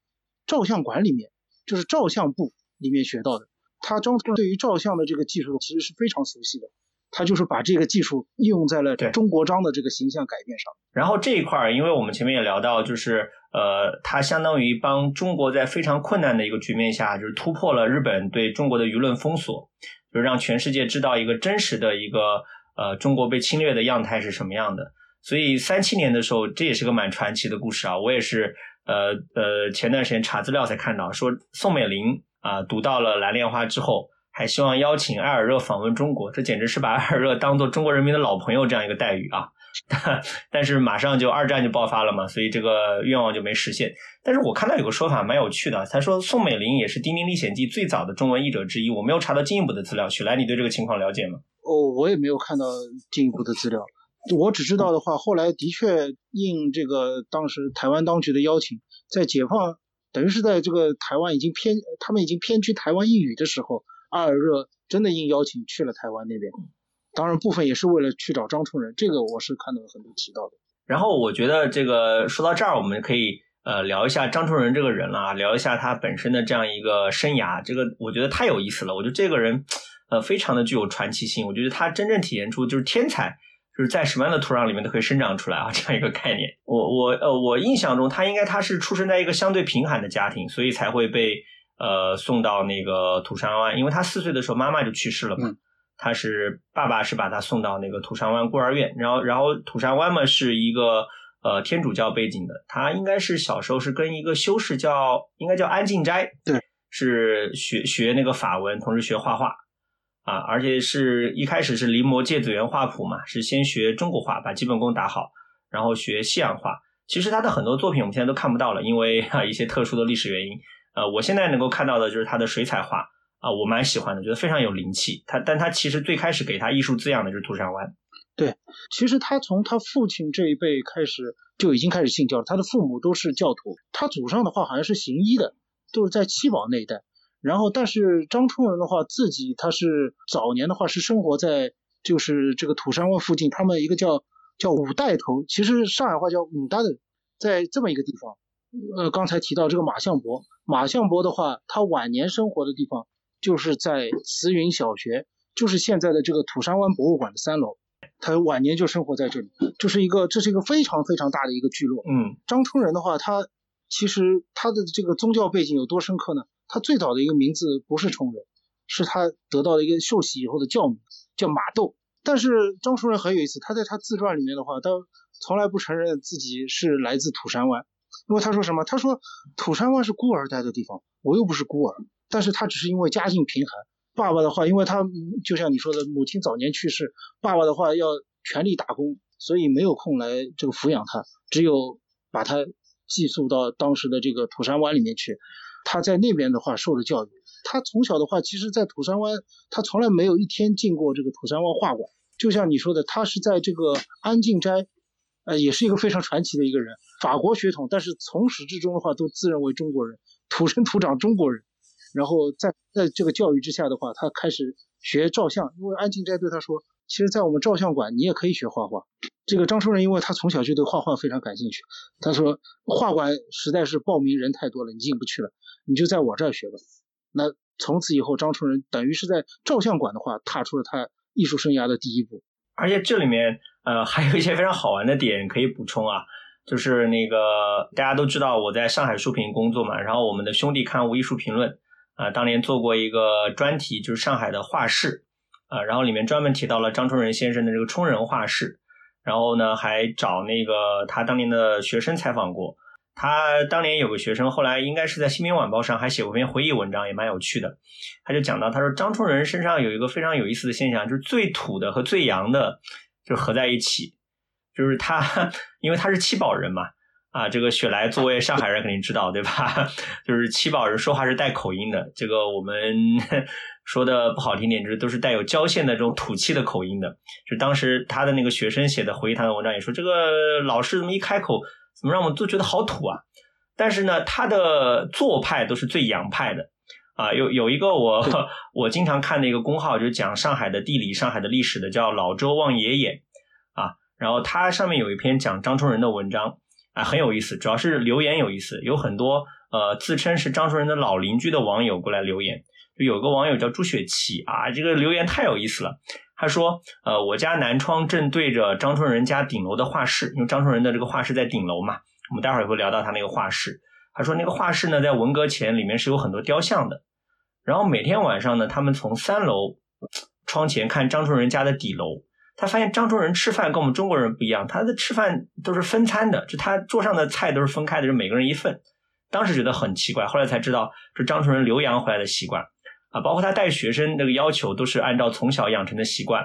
照相馆里面，就是照相部里面学到的。他张冲对于照相的这个技术其实是非常熟悉的。他就是把这个技术应用在了中国章的这个形象改变上。然后这一块儿，因为我们前面也聊到，就是呃，它相当于帮中国在非常困难的一个局面下，就是突破了日本对中国的舆论封锁，就让全世界知道一个真实的一个呃中国被侵略的样态是什么样的。所以三七年的时候，这也是个蛮传奇的故事啊。我也是呃呃前段时间查资料才看到，说宋美龄啊读到了蓝莲花之后。还希望邀请埃尔热访问中国，这简直是把埃尔热当做中国人民的老朋友这样一个待遇啊！但是马上就二战就爆发了嘛，所以这个愿望就没实现。但是我看到有个说法蛮有趣的，他说宋美龄也是《丁丁历险记》最早的中文译者之一。我没有查到进一步的资料，许来，你对这个情况了解吗？哦，我也没有看到进一步的资料。我只知道的话，后来的确应这个当时台湾当局的邀请，在解放等于是在这个台湾已经偏他们已经偏居台湾一隅的时候。阿尔热真的应邀请去了台湾那边，当然部分也是为了去找张崇仁，这个我是看到很多提到的。然后我觉得这个说到这儿，我们可以呃聊一下张崇仁这个人了，聊一下他本身的这样一个生涯，这个我觉得太有意思了。我觉得这个人呃非常的具有传奇性，我觉得他真正体现出就是天才就是在什么样的土壤里面都可以生长出来啊这样一个概念。我我呃我印象中他应该他是出生在一个相对贫寒的家庭，所以才会被。呃，送到那个土山湾，因为他四岁的时候妈妈就去世了嘛。他是爸爸是把他送到那个土山湾孤儿院，然后然后土山湾嘛是一个呃天主教背景的，他应该是小时候是跟一个修士叫应该叫安静斋，对，是学学那个法文，同时学画画啊，而且是一开始是临摹芥子园画谱嘛，是先学中国画，把基本功打好，然后学西洋画。其实他的很多作品我们现在都看不到了，因为啊 一些特殊的历史原因。呃，我现在能够看到的就是他的水彩画啊，我蛮喜欢的，觉得非常有灵气。他，但他其实最开始给他艺术滋养的就是土山湾。对，其实他从他父亲这一辈开始就已经开始信教了，他的父母都是教徒，他祖上的话好像是行医的，都是在七宝那一带。然后，但是张冲人的话，自己他是早年的话是生活在就是这个土山湾附近，他们一个叫叫五代头，其实上海话叫五代的，在这么一个地方。呃，刚才提到这个马相伯，马相伯的话，他晚年生活的地方就是在慈云小学，就是现在的这个土山湾博物馆的三楼。他晚年就生活在这里，就是一个这是一个非常非常大的一个聚落。嗯，张冲人的话，他其实他的这个宗教背景有多深刻呢？他最早的一个名字不是冲人，是他得到了一个受洗以后的教名叫马豆。但是张冲人很有意思，他在他自传里面的话，他从来不承认自己是来自土山湾，因为他说什么？他说土山湾是孤儿待的地方，我又不是孤儿，但是他只是因为家境贫寒。爸爸的话，因为他就像你说的，母亲早年去世，爸爸的话要全力打工，所以没有空来这个抚养他，只有把他寄宿到当时的这个土山湾里面去。他在那边的话受的教育，他从小的话，其实，在土山湾，他从来没有一天进过这个土山湾画馆。就像你说的，他是在这个安静斋，呃，也是一个非常传奇的一个人，法国血统，但是从始至终的话，都自认为中国人，土生土长中国人。然后在在这个教育之下的话，他开始学照相，因为安静斋对他说，其实，在我们照相馆你也可以学画画。这个张叔仁，因为他从小就对画画非常感兴趣，他说画馆实在是报名人太多了，你进不去了，你就在我这儿学吧。那从此以后，张春仁等于是在照相馆的话，踏出了他艺术生涯的第一步。而且这里面呃还有一些非常好玩的点可以补充啊。就是那个大家都知道我在上海书评工作嘛，然后我们的兄弟刊物《艺术评论》。啊，当年做过一个专题，就是上海的画室，啊，然后里面专门提到了张冲仁先生的这个冲人画室，然后呢，还找那个他当年的学生采访过，他当年有个学生，后来应该是在《新民晚报》上还写过篇回忆文章，也蛮有趣的，他就讲到，他说张冲仁身上有一个非常有意思的现象，就是最土的和最洋的就合在一起，就是他，因为他是七宝人嘛。啊，这个雪莱作为上海人肯定知道，对吧？就是七宝人说话是带口音的，这个我们 说的不好听点，就是都是带有郊县的这种土气的口音的。就当时他的那个学生写的回忆他的文章也说，这个老师怎么一开口，怎么让我们都觉得好土啊？但是呢，他的做派都是最洋派的啊。有有一个我我经常看的一个公号，就是讲上海的地理、上海的历史的，叫老周望爷爷啊。然后他上面有一篇讲张冲人的文章。啊，很有意思，主要是留言有意思，有很多呃自称是张树人的老邻居的网友过来留言。就有个网友叫朱雪琪啊，这个留言太有意思了。他说，呃，我家南窗正对着张春仁家顶楼的画室，因为张春仁的这个画室在顶楼嘛。我们待会儿也会聊到他那个画室。他说那个画室呢，在文革前里面是有很多雕像的。然后每天晚上呢，他们从三楼窗前看张春仁家的底楼。他发现张中人吃饭跟我们中国人不一样，他的吃饭都是分餐的，就他桌上的菜都是分开的，就每个人一份。当时觉得很奇怪，后来才知道是张中人留洋回来的习惯啊。包括他带学生那个要求都是按照从小养成的习惯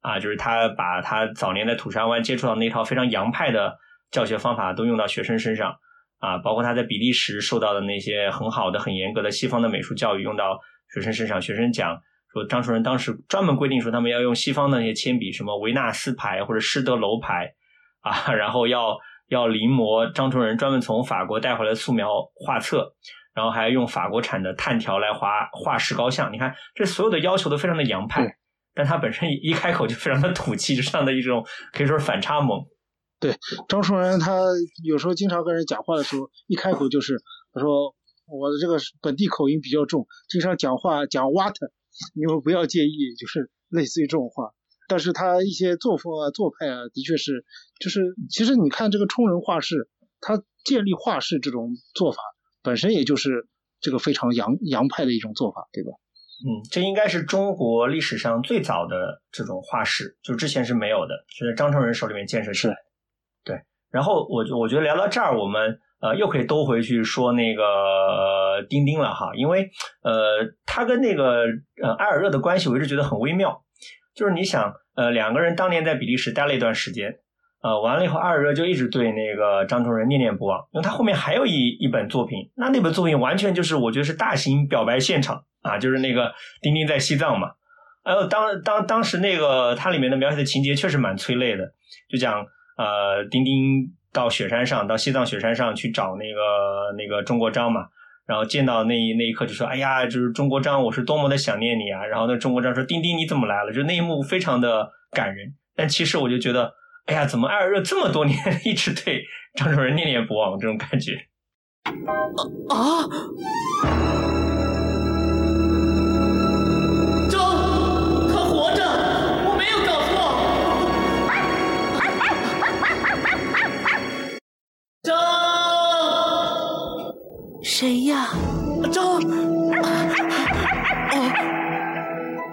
啊，就是他把他早年在土山湾接触到那套非常洋派的教学方法都用到学生身上啊，包括他在比利时受到的那些很好的、很严格的西方的美术教育用到学生身上，学生讲。说张树人当时专门规定说，他们要用西方的那些铅笔，什么维纳斯牌或者施德楼牌啊，然后要要临摹张树人专门从法国带回来的素描画册，然后还要用法国产的炭条来画画石膏像。你看，这所有的要求都非常的洋派，但他本身一开口就非常的土气，就这样的一种可以说是反差萌。对，张树人他有时候经常跟人讲话的时候，一开口就是他说我的这个本地口音比较重，经常讲话讲 water。你们不要介意，就是类似于这种话，但是他一些作风啊、做派啊，的确是，就是其实你看这个冲人画室，他建立画室这种做法，本身也就是这个非常洋洋派的一种做法，对吧？嗯，这应该是中国历史上最早的这种画室，就之前是没有的，是在张冲人手里面建设起来。对，然后我我觉得聊到这儿，我们。呃，又可以兜回去说那个丁丁了哈，因为呃，他跟那个呃埃尔热的关系，我一直觉得很微妙。就是你想，呃，两个人当年在比利时待了一段时间，呃，完了以后，埃尔热就一直对那个张崇仁念念不忘，因为他后面还有一一本作品，那那本作品完全就是我觉得是大型表白现场啊，就是那个丁丁在西藏嘛。还有，当当当时那个它里面的描写的情节确实蛮催泪的，就讲呃丁丁。到雪山上，到西藏雪山上去找那个那个中国章嘛，然后见到那一那一刻就说：“哎呀，就是中国章，我是多么的想念你啊！”然后那中国章说：“丁丁，你怎么来了？”就那一幕非常的感人。但其实我就觉得，哎呀，怎么艾尔热这么多年 一直对张主任念念不忘这种感觉？啊！谁呀？张，啊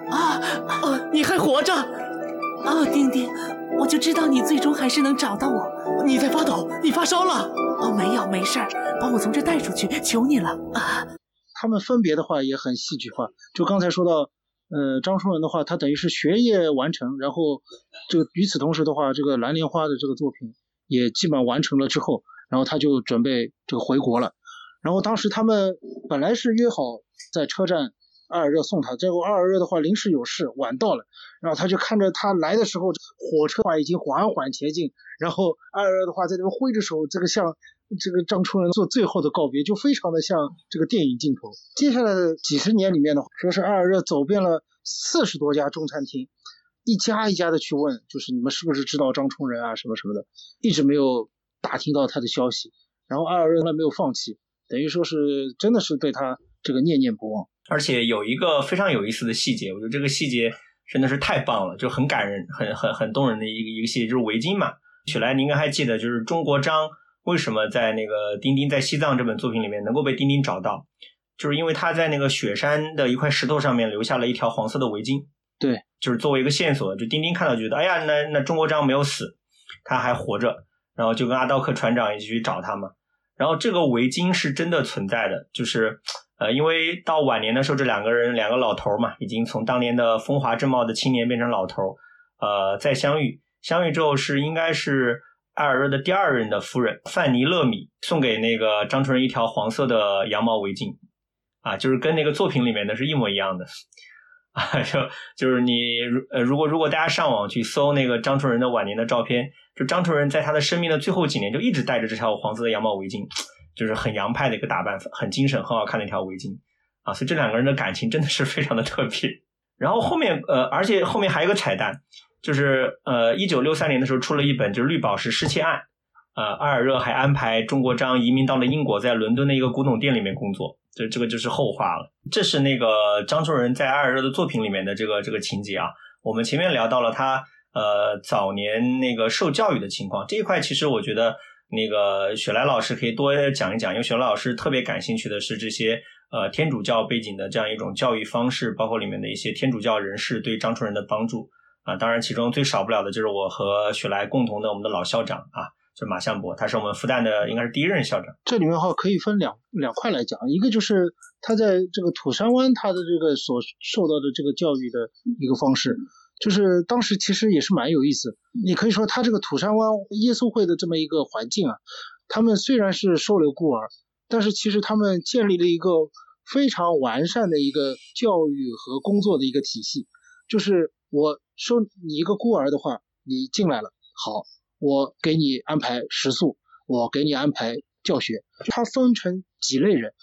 啊啊！你还活着？啊，丁丁，我就知道你最终还是能找到我。你在发抖，你发烧了？哦，没有，没事儿，把我从这带出去，求你了啊！他们分别的话也很戏剧化，就刚才说到，呃，张春文的话，他等于是学业完成，然后这个与此同时的话，这个蓝莲花的这个作品也基本完成了之后，然后他就准备这个回国了。然后当时他们本来是约好在车站。艾尔热送他，结果艾尔热的话临时有事晚到了，然后他就看着他来的时候，火车话已经缓缓前进，然后艾尔热的话在这边挥着手，这个像这个张春仁做最后的告别，就非常的像这个电影镜头。接下来的几十年里面的话，说是艾尔热走遍了四十多家中餐厅，一家一家的去问，就是你们是不是知道张冲仁啊什么什么的，一直没有打听到他的消息。然后艾尔热他没有放弃，等于说是真的是对他这个念念不忘。而且有一个非常有意思的细节，我觉得这个细节真的是太棒了，就很感人、很很很动人的一个一个细节，就是围巾嘛。雪莱，您应该还记得，就是中国章为什么在那个丁丁在西藏这本作品里面能够被丁丁找到，就是因为他在那个雪山的一块石头上面留下了一条黄色的围巾。对，就是作为一个线索，就丁丁看到觉得，哎呀，那那中国章没有死，他还活着，然后就跟阿道克船长一起去找他嘛。然后这个围巾是真的存在的，就是。呃，因为到晚年的时候，这两个人两个老头嘛，已经从当年的风华正茂的青年变成老头呃，再相遇，相遇之后是应该是艾尔热的第二任的夫人范尼勒米送给那个张纯仁一条黄色的羊毛围巾，啊，就是跟那个作品里面的是一模一样的，就就是你呃，如果如果大家上网去搜那个张春仁的晚年的照片，就张春仁在他的生命的最后几年就一直戴着这条黄色的羊毛围巾。就是很洋派的一个打扮，很精神、很好看的一条围巾啊，所以这两个人的感情真的是非常的特别。然后后面呃，而且后面还有个彩蛋，就是呃，一九六三年的时候出了一本就是《绿宝石失窃案》，呃，阿尔热还安排中国章移民到了英国，在伦敦的一个古董店里面工作，这这个就是后话了。这是那个张春仁在阿尔热的作品里面的这个这个情节啊。我们前面聊到了他呃早年那个受教育的情况，这一块其实我觉得。那个雪莱老师可以多讲一讲，因为雪莱老师特别感兴趣的是这些呃天主教背景的这样一种教育方式，包括里面的一些天主教人士对张春仁的帮助啊。当然，其中最少不了的就是我和雪莱共同的我们的老校长啊，就是马相伯，他是我们复旦的应该是第一任校长。这里面的话可以分两两块来讲，一个就是他在这个土山湾他的这个所受到的这个教育的一个方式。就是当时其实也是蛮有意思，你可以说他这个土山湾耶稣会的这么一个环境啊，他们虽然是收留孤儿，但是其实他们建立了一个非常完善的一个教育和工作的一个体系。就是我收你一个孤儿的话，你进来了，好，我给你安排食宿，我给你安排教学。它分成几类人，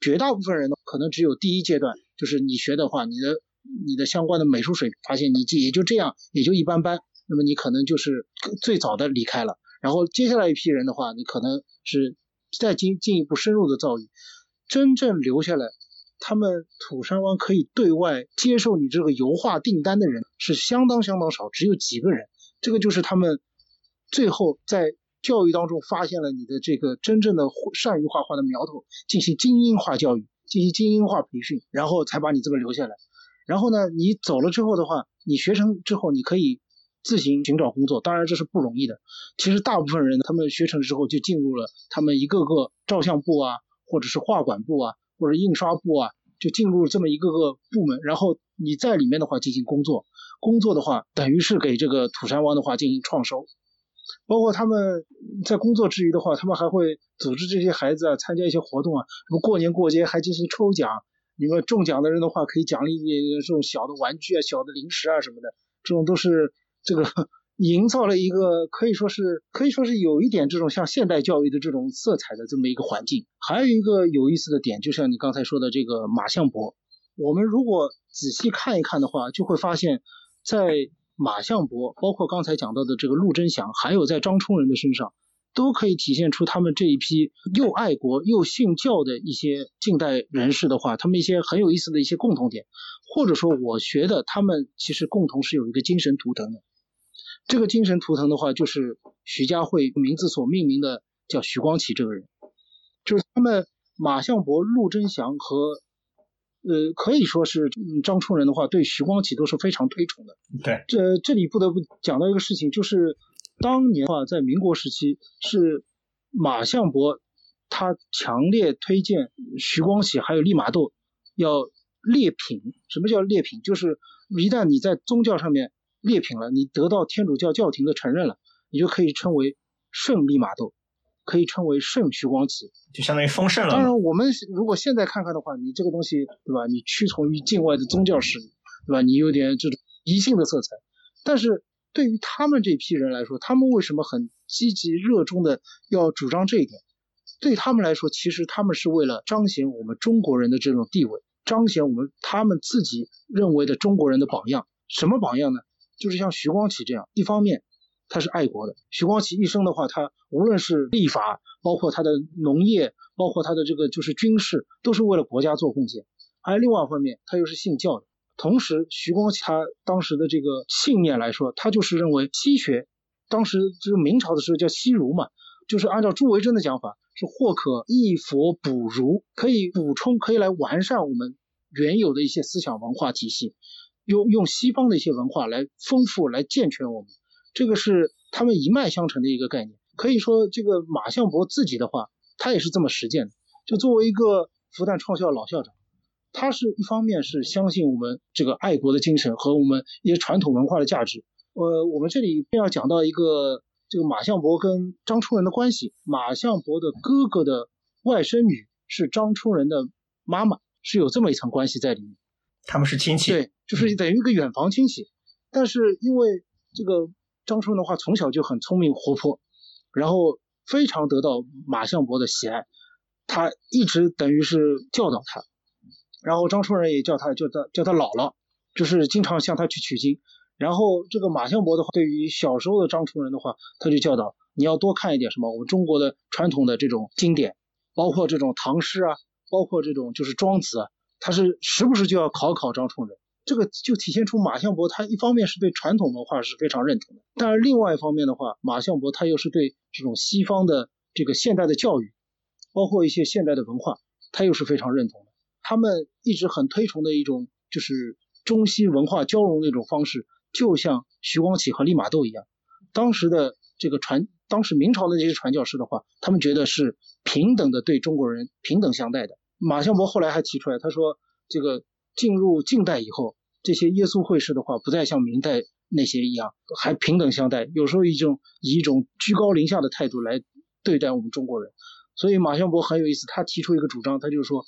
绝大部分人呢，可能只有第一阶段，就是你学的话，你的。你的相关的美术水平，发现你这也就这样，也就一般般，那么你可能就是最早的离开了。然后接下来一批人的话，你可能是再进进一步深入的造诣，真正留下来，他们土山湾可以对外接受你这个油画订单的人是相当相当少，只有几个人。这个就是他们最后在教育当中发现了你的这个真正的善于画画的苗头，进行精英化教育，进行精英化培训，然后才把你这么留下来。然后呢，你走了之后的话，你学成之后，你可以自行寻找工作。当然这是不容易的。其实大部分人他们学成之后就进入了他们一个个照相部啊，或者是画馆部啊，或者印刷部啊，就进入这么一个个部门。然后你在里面的话进行工作，工作的话等于是给这个土山湾的话进行创收。包括他们在工作之余的话，他们还会组织这些孩子啊参加一些活动啊，什么过年过节还进行抽奖。你们中奖的人的话，可以奖励这种小的玩具啊、小的零食啊什么的，这种都是这个 营造了一个可以说是可以说是有一点这种像现代教育的这种色彩的这么一个环境。还有一个有意思的点，就像你刚才说的这个马相伯，我们如果仔细看一看的话，就会发现，在马相伯，包括刚才讲到的这个陆贞祥，还有在张冲人的身上，都可以体现出他们这一批又爱国又信教的一些近代人士的话，他们一些很有意思的一些共同点，或者说我觉得他们其实共同是有一个精神图腾的。这个精神图腾的话，就是徐家汇名字所命名的，叫徐光启这个人，就是他们马相伯、陆贞祥和。呃，可以说是嗯张冲人的话，对徐光启都是非常推崇的。对，这这里不得不讲到一个事情，就是当年话在民国时期，是马相伯他强烈推荐徐光启还有利玛窦要列品。什么叫列品？就是一旦你在宗教上面列品了，你得到天主教教廷的承认了，你就可以称为圣利玛窦。可以称为圣徐光启，就相当于丰盛了。当然，我们如果现在看看的话，你这个东西，对吧？你屈从于境外的宗教势力，对吧？你有点这种迷信的色彩。但是对于他们这批人来说，他们为什么很积极热衷的要主张这一点？对他们来说，其实他们是为了彰显我们中国人的这种地位，彰显我们他们自己认为的中国人的榜样。什么榜样呢？就是像徐光启这样，一方面。他是爱国的。徐光启一生的话，他无论是立法，包括他的农业，包括他的这个就是军事，都是为了国家做贡献。而另外一方面，他又是信教的。同时，徐光启他当时的这个信念来说，他就是认为西学，当时就是明朝的时候叫西儒嘛，就是按照朱维桢的讲法，是或可一佛补儒，可以补充，可以来完善我们原有的一些思想文化体系，用用西方的一些文化来丰富、来健全我们。这个是他们一脉相承的一个概念，可以说这个马相伯自己的话，他也是这么实践的。就作为一个复旦创校老校长，他是一方面是相信我们这个爱国的精神和我们一些传统文化的价值。呃，我们这里便要讲到一个这个马相伯跟张冲人的关系。马相伯的哥哥的外甥女是张冲人的妈妈，是有这么一层关系在里面。他们是亲戚，对，就是等于一个远房亲戚。但是因为这个。张春的话从小就很聪明活泼，然后非常得到马相伯的喜爱，他一直等于是教导他，然后张春人也叫他叫他叫他姥姥，就是经常向他去取经。然后这个马相伯的话，对于小时候的张春人的话，他就教导你要多看一点什么我们中国的传统的这种经典，包括这种唐诗啊，包括这种就是庄子啊，他是时不时就要考考张春人。这个就体现出马相伯他一方面是对传统文化是非常认同的，但是另外一方面的话，马相伯他又是对这种西方的这个现代的教育，包括一些现代的文化，他又是非常认同的。他们一直很推崇的一种就是中西文化交融的一种方式，就像徐光启和利玛窦一样。当时的这个传，当时明朝的这些传教士的话，他们觉得是平等的对中国人平等相待的。马相伯后来还提出来，他说这个。进入近代以后，这些耶稣会士的话，不再像明代那些一样，还平等相待，有时候一种以一种居高临下的态度来对待我们中国人。所以马相伯很有意思，他提出一个主张，他就是说，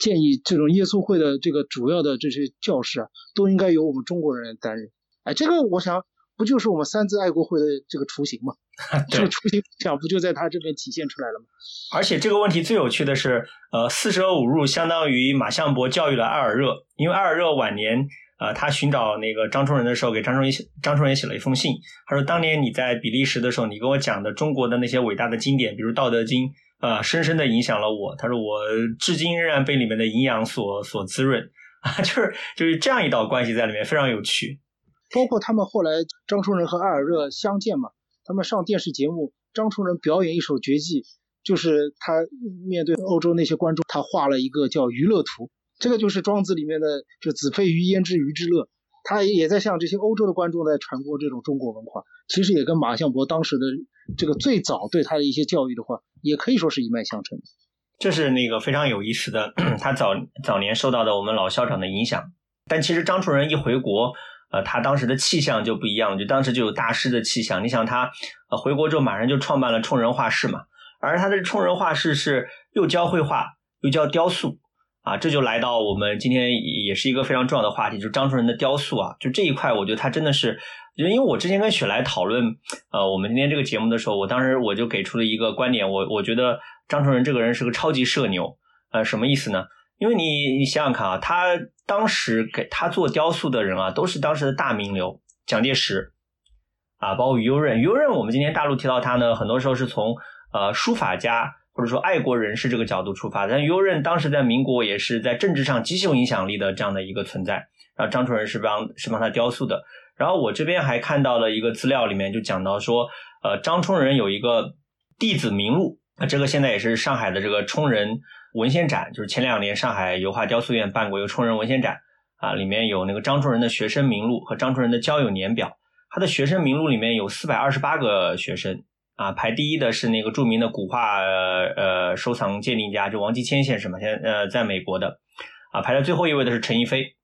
建议这种耶稣会的这个主要的这些教士啊，都应该由我们中国人来担任。哎，这个我想。不就是我们三自爱国会的这个雏形吗？这个雏形想不就在他这边体现出来了吗？而且这个问题最有趣的是，呃，四舍五入相当于马相伯教育了艾尔热，因为艾尔热晚年，呃，他寻找那个张崇仁的时候，给张崇写张崇仁写了一封信，他说：“当年你在比利时的时候，你跟我讲的中国的那些伟大的经典，比如《道德经》，呃，深深的影响了我。他说我至今仍然被里面的营养所所滋润啊，就是就是这样一道关系在里面，非常有趣。”包括他们后来张冲人和艾尔热相见嘛，他们上电视节目，张冲人表演一首绝技，就是他面对欧洲那些观众，他画了一个叫娱乐图，这个就是庄子里面的就子非鱼焉知鱼之乐，他也在向这些欧洲的观众在传播这种中国文化，其实也跟马相伯当时的这个最早对他的一些教育的话，也可以说是一脉相承。这是那个非常有意思的，他早早年受到的我们老校长的影响，但其实张冲人一回国。呃，他当时的气象就不一样，就当时就有大师的气象。你想他，呃，回国之后马上就创办了冲人画室嘛，而他的冲人画室是又教绘画又教雕塑啊，这就来到我们今天也是一个非常重要的话题，就是张冲人的雕塑啊，就这一块，我觉得他真的是，因为我之前跟雪莱讨论，呃，我们今天这个节目的时候，我当时我就给出了一个观点，我我觉得张冲人这个人是个超级社牛，呃，什么意思呢？因为你你想想看啊，他当时给他做雕塑的人啊，都是当时的大名流蒋介石啊，包括于右任。于右任，我们今天大陆提到他呢，很多时候是从呃书法家或者说爱国人士这个角度出发。但于右任当时在民国也是在政治上极有影响力的这样的一个存在。然后张春仁是帮是帮他雕塑的。然后我这边还看到了一个资料，里面就讲到说，呃，张冲人有一个弟子名录，啊这个现在也是上海的这个冲人文献展，就是前两年上海油画雕塑院办过一个冲人文献展啊，里面有那个张冲人的学生名录和张冲人的交友年表。他的学生名录里面有四百二十八个学生啊，排第一的是那个著名的古画呃收藏鉴定家，就王继谦先生嘛，现呃在美国的啊，排在最后一位的是陈逸飞。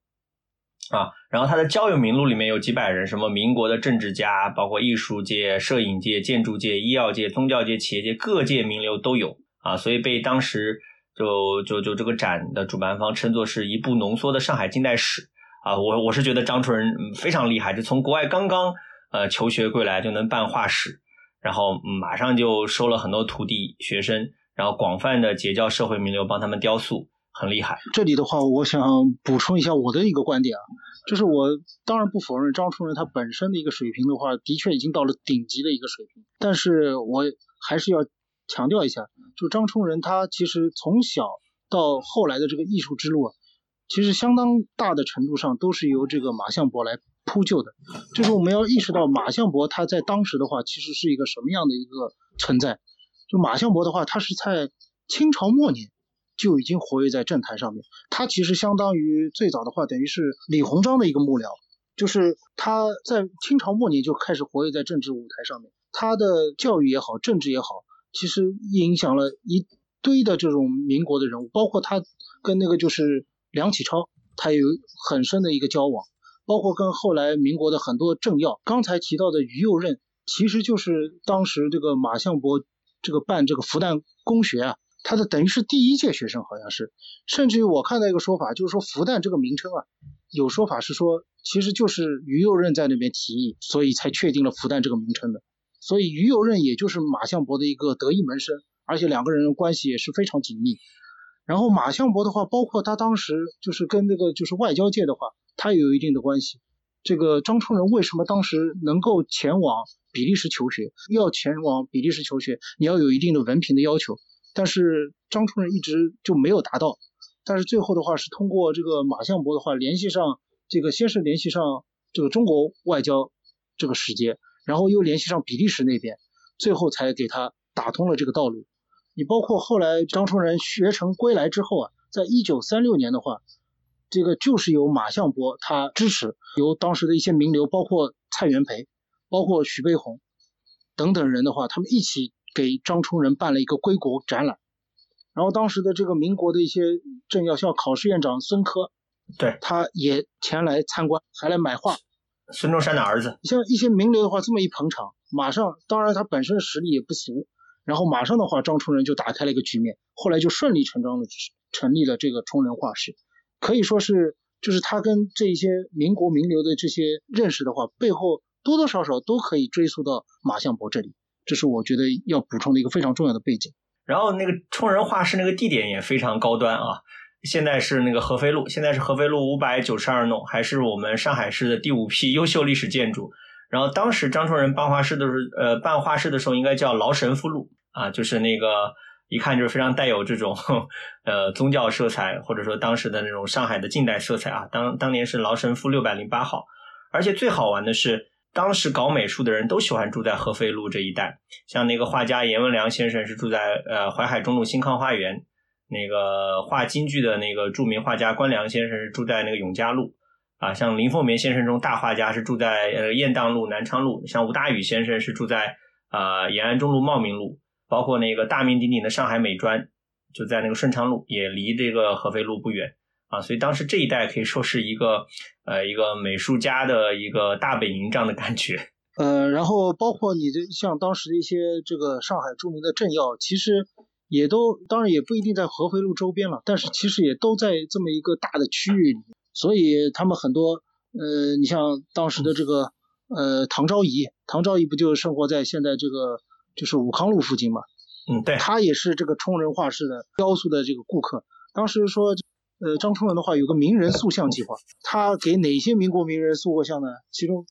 啊，然后他的交友名录里面有几百人，什么民国的政治家，包括艺术界、摄影界、建筑界、医药界、宗教界、企业界各界名流都有啊，所以被当时就就就这个展的主办方称作是一部浓缩的上海近代史啊。我我是觉得张春仁非常厉害，就从国外刚刚呃求学归来就能办画史，然后马上就收了很多徒弟学生，然后广泛的结交社会名流，帮他们雕塑。很厉害。这里的话，我想补充一下我的一个观点啊，就是我当然不否认张春仁他本身的一个水平的话，的确已经到了顶级的一个水平。但是我还是要强调一下，就张春仁他其实从小到后来的这个艺术之路啊，其实相当大的程度上都是由这个马相伯来铺就的。就是我们要意识到马相伯他在当时的话，其实是一个什么样的一个存在。就马相伯的话，他是在清朝末年。就已经活跃在政坛上面，他其实相当于最早的话，等于是李鸿章的一个幕僚，就是他在清朝末年就开始活跃在政治舞台上面，他的教育也好，政治也好，其实影响了一堆的这种民国的人物，包括他跟那个就是梁启超，他有很深的一个交往，包括跟后来民国的很多政要，刚才提到的于右任，其实就是当时这个马相伯这个办这个复旦公学啊。他的等于是第一届学生，好像是，甚至于我看到一个说法，就是说复旦这个名称啊，有说法是说，其实就是于右任在那边提议，所以才确定了复旦这个名称的。所以于右任也就是马相伯的一个得意门生，而且两个人关系也是非常紧密。然后马相伯的话，包括他当时就是跟那个就是外交界的话，他也有一定的关系。这个张冲仁为什么当时能够前往比利时求学？要前往比利时求学，你要有一定的文凭的要求。但是张春仁一直就没有达到，但是最后的话是通过这个马相伯的话联系上这个，先是联系上这个中国外交这个使节，然后又联系上比利时那边，最后才给他打通了这个道路。你包括后来张崇仁学成归来之后啊，在一九三六年的话，这个就是由马相伯他支持，由当时的一些名流，包括蔡元培，包括徐悲鸿等等人的话，他们一起。给张冲仁办了一个归国展览，然后当时的这个民国的一些政要，像考试院长孙科，对，他也前来参观，还来买画。孙中山的儿子。像一些名流的话，这么一捧场，马上，当然他本身实力也不俗，然后马上的话，张冲仁就打开了一个局面，后来就顺理成章的成立了这个冲仁画室，可以说是，就是他跟这些民国名流的这些认识的话，背后多多少少都可以追溯到马相伯这里。这是我觉得要补充的一个非常重要的背景。然后那个冲人画室那个地点也非常高端啊，现在是那个合肥路，现在是合肥路五百九十二弄，还是我们上海市的第五批优秀历史建筑。然后当时张崇仁办画室的时候，呃，办画室的时候应该叫劳神父路啊，就是那个一看就是非常带有这种呃宗教色彩，或者说当时的那种上海的近代色彩啊。当当年是劳神父六百零八号，而且最好玩的是。当时搞美术的人都喜欢住在合肥路这一带，像那个画家阎文良先生是住在呃淮海中路新康花园，那个画京剧的那个著名画家关良先生是住在那个永嘉路，啊，像林凤眠先生这种大画家是住在呃雁荡路南昌路，像吴大宇先生是住在啊延安中路茂名路，包括那个大名鼎鼎的上海美专就在那个顺昌路，也离这个合肥路不远。啊，所以当时这一带可以说是一个呃一个美术家的一个大本营这样的感觉。呃，然后包括你这像当时的一些这个上海著名的政要，其实也都当然也不一定在合肥路周边了，但是其实也都在这么一个大的区域里。所以他们很多呃，你像当时的这个呃唐昭仪，唐昭仪不就生活在现在这个就是武康路附近嘛？嗯，对，他也是这个冲人画室的雕塑的这个顾客。当时说。呃，张冲仁的话有个名人塑像计划，他给哪些民国名人塑过像呢？其中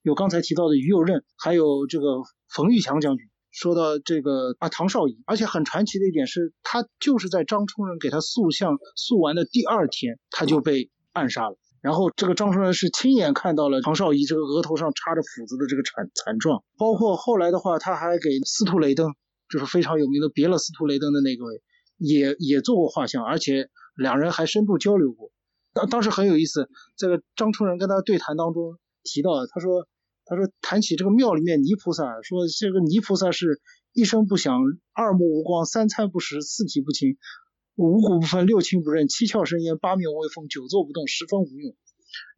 有刚才提到的于右任，还有这个冯玉祥将军。说到这个啊，唐绍仪，而且很传奇的一点是，他就是在张冲仁给他塑像塑完的第二天，他就被暗杀了。然后这个张冲仁是亲眼看到了唐绍仪这个额头上插着斧子的这个惨惨状，包括后来的话，他还给司徒雷登，就是非常有名的别了司徒雷登的那个位，也也做过画像，而且两人还深度交流过。当当时很有意思，这个张冲人跟他对谈当中提到，他说。他说：“谈起这个庙里面泥菩萨，说这个泥菩萨是一声不响，二目无光，三餐不食，四体不勤，五谷不分，六亲不认，七窍生烟，八面威风，久坐不动，十分无用。”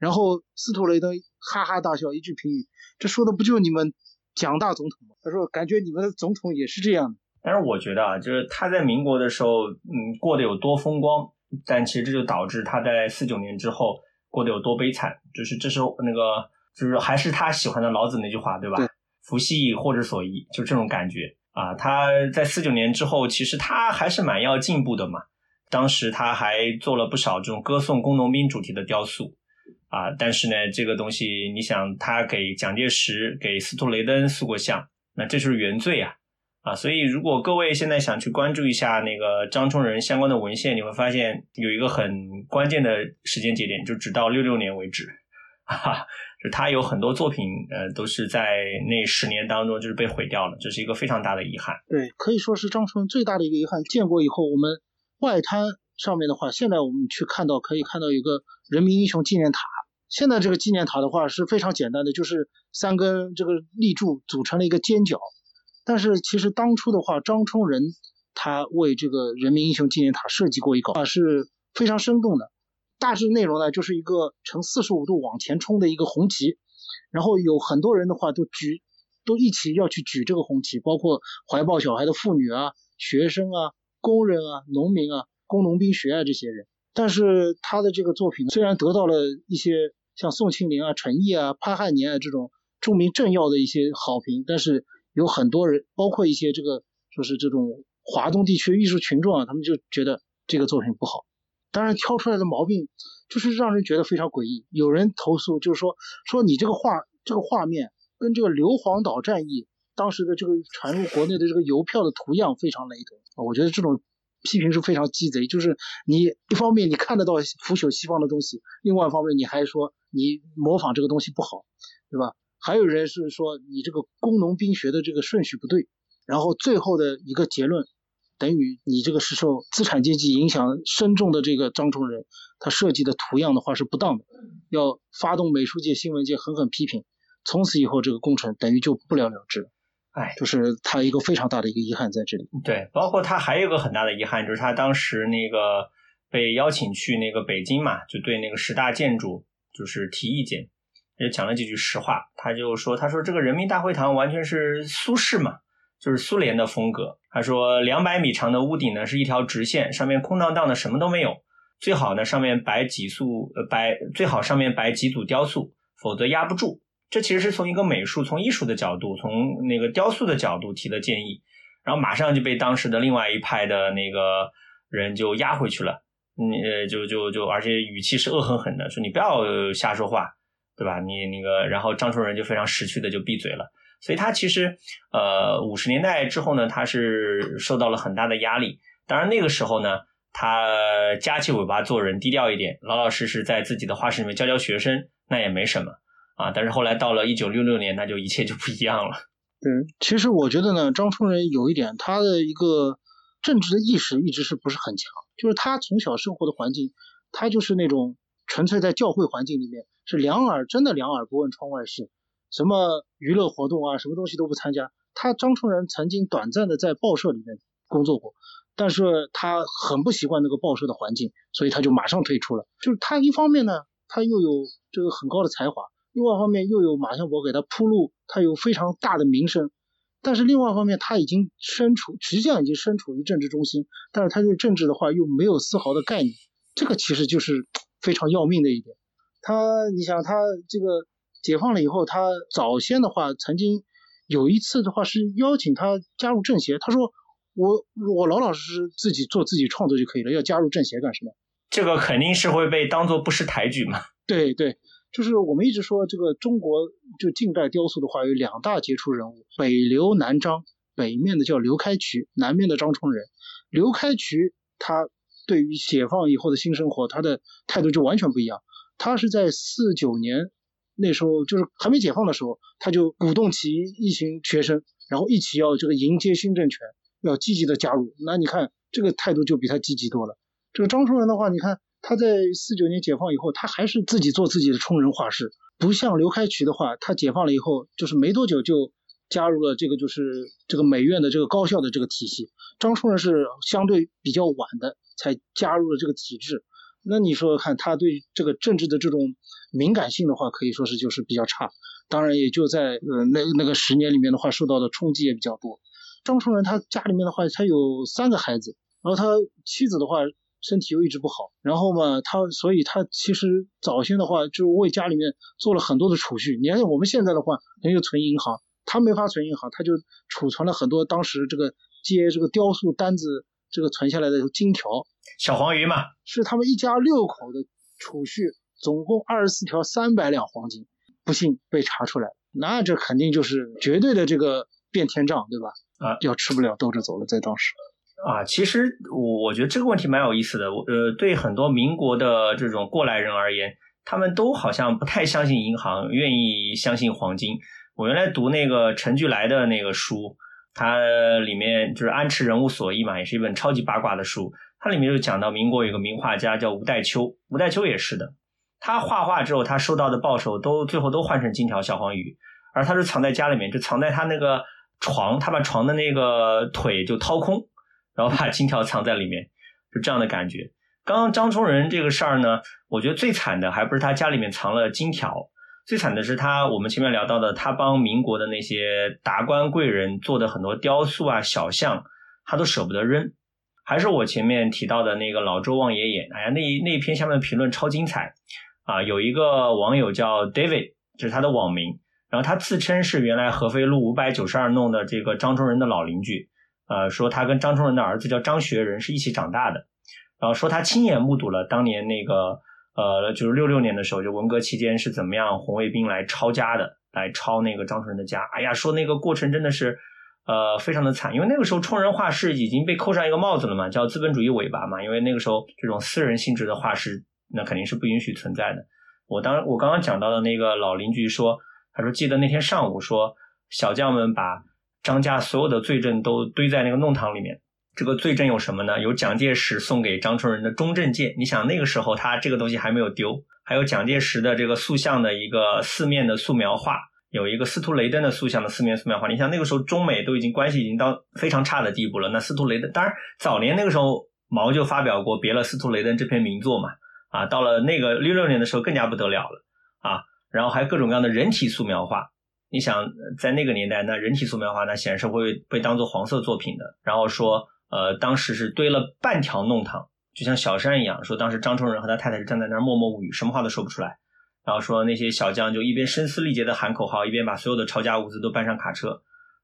然后司徒雷登哈哈大笑，一句评语：“这说的不就你们蒋大总统吗？”他说：“感觉你们的总统也是这样的。”但是我觉得啊，就是他在民国的时候，嗯，过得有多风光，但其实这就导致他在四九年之后过得有多悲惨，就是这时候那个。就是还是他喜欢的老子那句话，对吧？福兮以祸之所依，就这种感觉啊。他在四九年之后，其实他还是蛮要进步的嘛。当时他还做了不少这种歌颂工农兵主题的雕塑啊。但是呢，这个东西，你想他给蒋介石、给司徒雷登塑过像，那这就是原罪啊啊！所以如果各位现在想去关注一下那个张冲仁相关的文献，你会发现有一个很关键的时间节点，就直到六六年为止。哈，就他有很多作品，呃，都是在那十年当中就是被毁掉了，这是一个非常大的遗憾。对，可以说是张春最大的一个遗憾。建国以后，我们外滩上面的话，现在我们去看到可以看到一个人民英雄纪念塔。现在这个纪念塔的话是非常简单的，就是三根这个立柱组成了一个尖角。但是其实当初的话，张冲仁他为这个人民英雄纪念塔设计过一个啊，是非常生动的。大致内容呢，就是一个呈四十五度往前冲的一个红旗，然后有很多人的话都举，都一起要去举这个红旗，包括怀抱小孩的妇女啊、学生啊、工人啊、农民啊、工农兵学啊这些人。但是他的这个作品虽然得到了一些像宋庆龄啊、陈毅啊、潘汉年啊这种著名政要的一些好评，但是有很多人，包括一些这个说是这种华东地区艺术群众啊，他们就觉得这个作品不好。当然，挑出来的毛病就是让人觉得非常诡异。有人投诉，就是说说你这个画，这个画面跟这个硫磺岛战役当时的这个传入国内的这个邮票的图样非常雷同啊。我觉得这种批评是非常鸡贼。就是你一方面你看得到腐朽西方的东西，另外一方面你还说你模仿这个东西不好，对吧？还有人是说你这个工农兵学的这个顺序不对。然后最后的一个结论。等于你这个是受资产阶级影响深重的这个张崇仁，他设计的图样的话是不当的，要发动美术界、新闻界狠狠批评。从此以后，这个工程等于就不了了之了。哎，就是他一个非常大的一个遗憾在这里。对，包括他还有个很大的遗憾，就是他当时那个被邀请去那个北京嘛，就对那个十大建筑就是提意见，也讲了几句实话。他就说：“他说这个人民大会堂完全是苏式嘛。”就是苏联的风格。他说，两百米长的屋顶呢是一条直线，上面空荡荡的，什么都没有。最好呢上面摆几束，呃，摆最好上面摆几组雕塑，否则压不住。这其实是从一个美术、从艺术的角度、从那个雕塑的角度提的建议，然后马上就被当时的另外一派的那个人就压回去了。嗯，就就就，而且语气是恶狠狠的，说你不要瞎说话，对吧？你那个，然后张春仁就非常识趣的就闭嘴了。所以他其实，呃，五十年代之后呢，他是受到了很大的压力。当然那个时候呢，他夹起尾巴做人，低调一点，老老实实在自己的画室里面教教学生，那也没什么啊。但是后来到了一九六六年，那就一切就不一样了。嗯，其实我觉得呢，张冲仁有一点，他的一个政治的意识一直是不是很强，就是他从小生活的环境，他就是那种纯粹在教会环境里面，是两耳真的两耳不闻窗外事。什么娱乐活动啊，什么东西都不参加。他张冲仁曾经短暂的在报社里面工作过，但是他很不习惯那个报社的环境，所以他就马上退出了。就是他一方面呢，他又有这个很高的才华，另外一方面又有马相伯给他铺路，他有非常大的名声。但是另外一方面，他已经身处，实际上已经身处于政治中心，但是他对政治的话又没有丝毫的概念，这个其实就是非常要命的一点。他，你想他这个。解放了以后，他早先的话，曾经有一次的话是邀请他加入政协。他说：“我我老老实实自己做自己创作就可以了，要加入政协干什么？”这个肯定是会被当做不识抬举嘛。对对，就是我们一直说这个中国就近代雕塑的话，有两大杰出人物，北刘南张，北面的叫刘开渠，南面的张冲人。刘开渠他对于解放以后的新生活，他的态度就完全不一样。他是在四九年那时候，就是还没解放的时候，他就鼓动起一群学生，然后一起要这个迎接新政权，要积极的加入。那你看这个态度就比他积极多了。这个张冲人的话，你看他在四九年解放以后，他还是自己做自己的冲人画室，不像刘开渠的话，他解放了以后，就是没多久就加入了这个就是这个美院的这个高校的这个体系。张冲人是相对比较晚的才加入了这个体制。那你说看他对这个政治的这种敏感性的话，可以说是就是比较差。当然也就在呃那那个十年里面的话，受到的冲击也比较多。张崇仁他家里面的话，他有三个孩子，然后他妻子的话身体又一直不好，然后嘛他所以他其实早先的话就为家里面做了很多的储蓄。你看我们现在的话，人就存银行，他没法存银行，他就储存了很多当时这个接这个雕塑单子这个存下来的金条。小黄鱼嘛，是他们一家六口的储蓄，总共二十四条三百两黄金，不幸被查出来，那这肯定就是绝对的这个变天账，对吧？啊，要吃不了兜着走了，在当时。啊，其实我我觉得这个问题蛮有意思的，我呃，对很多民国的这种过来人而言，他们都好像不太相信银行，愿意相信黄金。我原来读那个陈巨来的那个书，它里面就是《安池人物所忆》嘛，也是一本超级八卦的书。它里面就讲到民国有个名画家叫吴代秋，吴代秋也是的，他画画之后他收到的报酬都最后都换成金条小黄鱼，而他是藏在家里面，就藏在他那个床，他把床的那个腿就掏空，然后把金条藏在里面，就这样的感觉。刚刚张冲仁这个事儿呢，我觉得最惨的还不是他家里面藏了金条，最惨的是他我们前面聊到的，他帮民国的那些达官贵人做的很多雕塑啊小像，他都舍不得扔。还是我前面提到的那个老周望爷爷，哎呀，那一那一篇下面的评论超精彩啊！有一个网友叫 David，这是他的网名，然后他自称是原来合肥路五百九十二弄的这个张冲人的老邻居，呃，说他跟张冲人的儿子叫张学仁是一起长大的，然后说他亲眼目睹了当年那个呃，就是六六年的时候，就文革期间是怎么样红卫兵来抄家的，来抄那个张冲人的家，哎呀，说那个过程真的是。呃，非常的惨，因为那个时候冲人画室已经被扣上一个帽子了嘛，叫资本主义尾巴嘛。因为那个时候这种私人性质的画室，那肯定是不允许存在的。我当我刚刚讲到的那个老邻居说，他说记得那天上午说，小将们把张家所有的罪证都堆在那个弄堂里面。这个罪证有什么呢？有蒋介石送给张春仁的中正剑，你想那个时候他这个东西还没有丢，还有蒋介石的这个塑像的一个四面的素描画。有一个司徒雷登的塑像的四面素描画，你想那个时候中美都已经关系已经到非常差的地步了。那司徒雷登，当然早年那个时候毛就发表过别了司徒雷登这篇名作嘛，啊，到了那个六六年的时候更加不得了了啊。然后还有各种各样的人体素描画，你想在那个年代，那人体素描画那显然是会被当做黄色作品的。然后说，呃，当时是堆了半条弄堂，就像小山一样。说当时张崇仁和他太太是站在那儿默默无语，什么话都说不出来。然后说那些小将就一边声嘶力竭的喊口号，一边把所有的抄家物资都搬上卡车，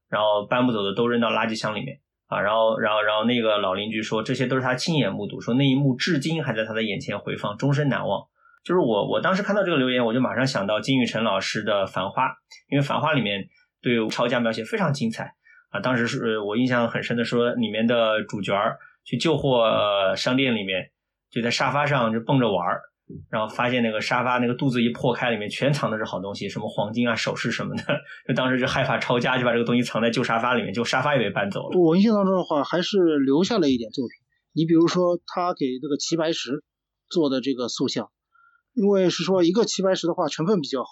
然后搬不走的都扔到垃圾箱里面啊。然后，然后，然后那个老邻居说，这些都是他亲眼目睹，说那一幕至今还在他的眼前回放，终身难忘。就是我，我当时看到这个留言，我就马上想到金宇澄老师的《繁花》，因为《繁花》里面对抄家描写非常精彩啊。当时是我印象很深的，说里面的主角去旧货商店里面，就在沙发上就蹦着玩儿。然后发现那个沙发那个肚子一破开，里面全藏的是好东西，什么黄金啊、首饰什么的。就当时就害怕抄家，就把这个东西藏在旧沙发里面，就沙发也被搬走了。我印象当中的话，还是留下了一点作品。你比如说，他给这个齐白石做的这个塑像，因为是说一个齐白石的话成分比较好，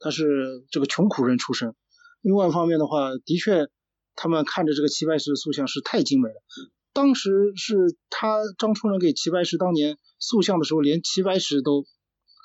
他是这个穷苦人出身。另外一方面的话，的确他们看着这个齐白石的塑像是太精美了。当时是他张冲仁给齐白石当年。塑像的时候，连齐白石都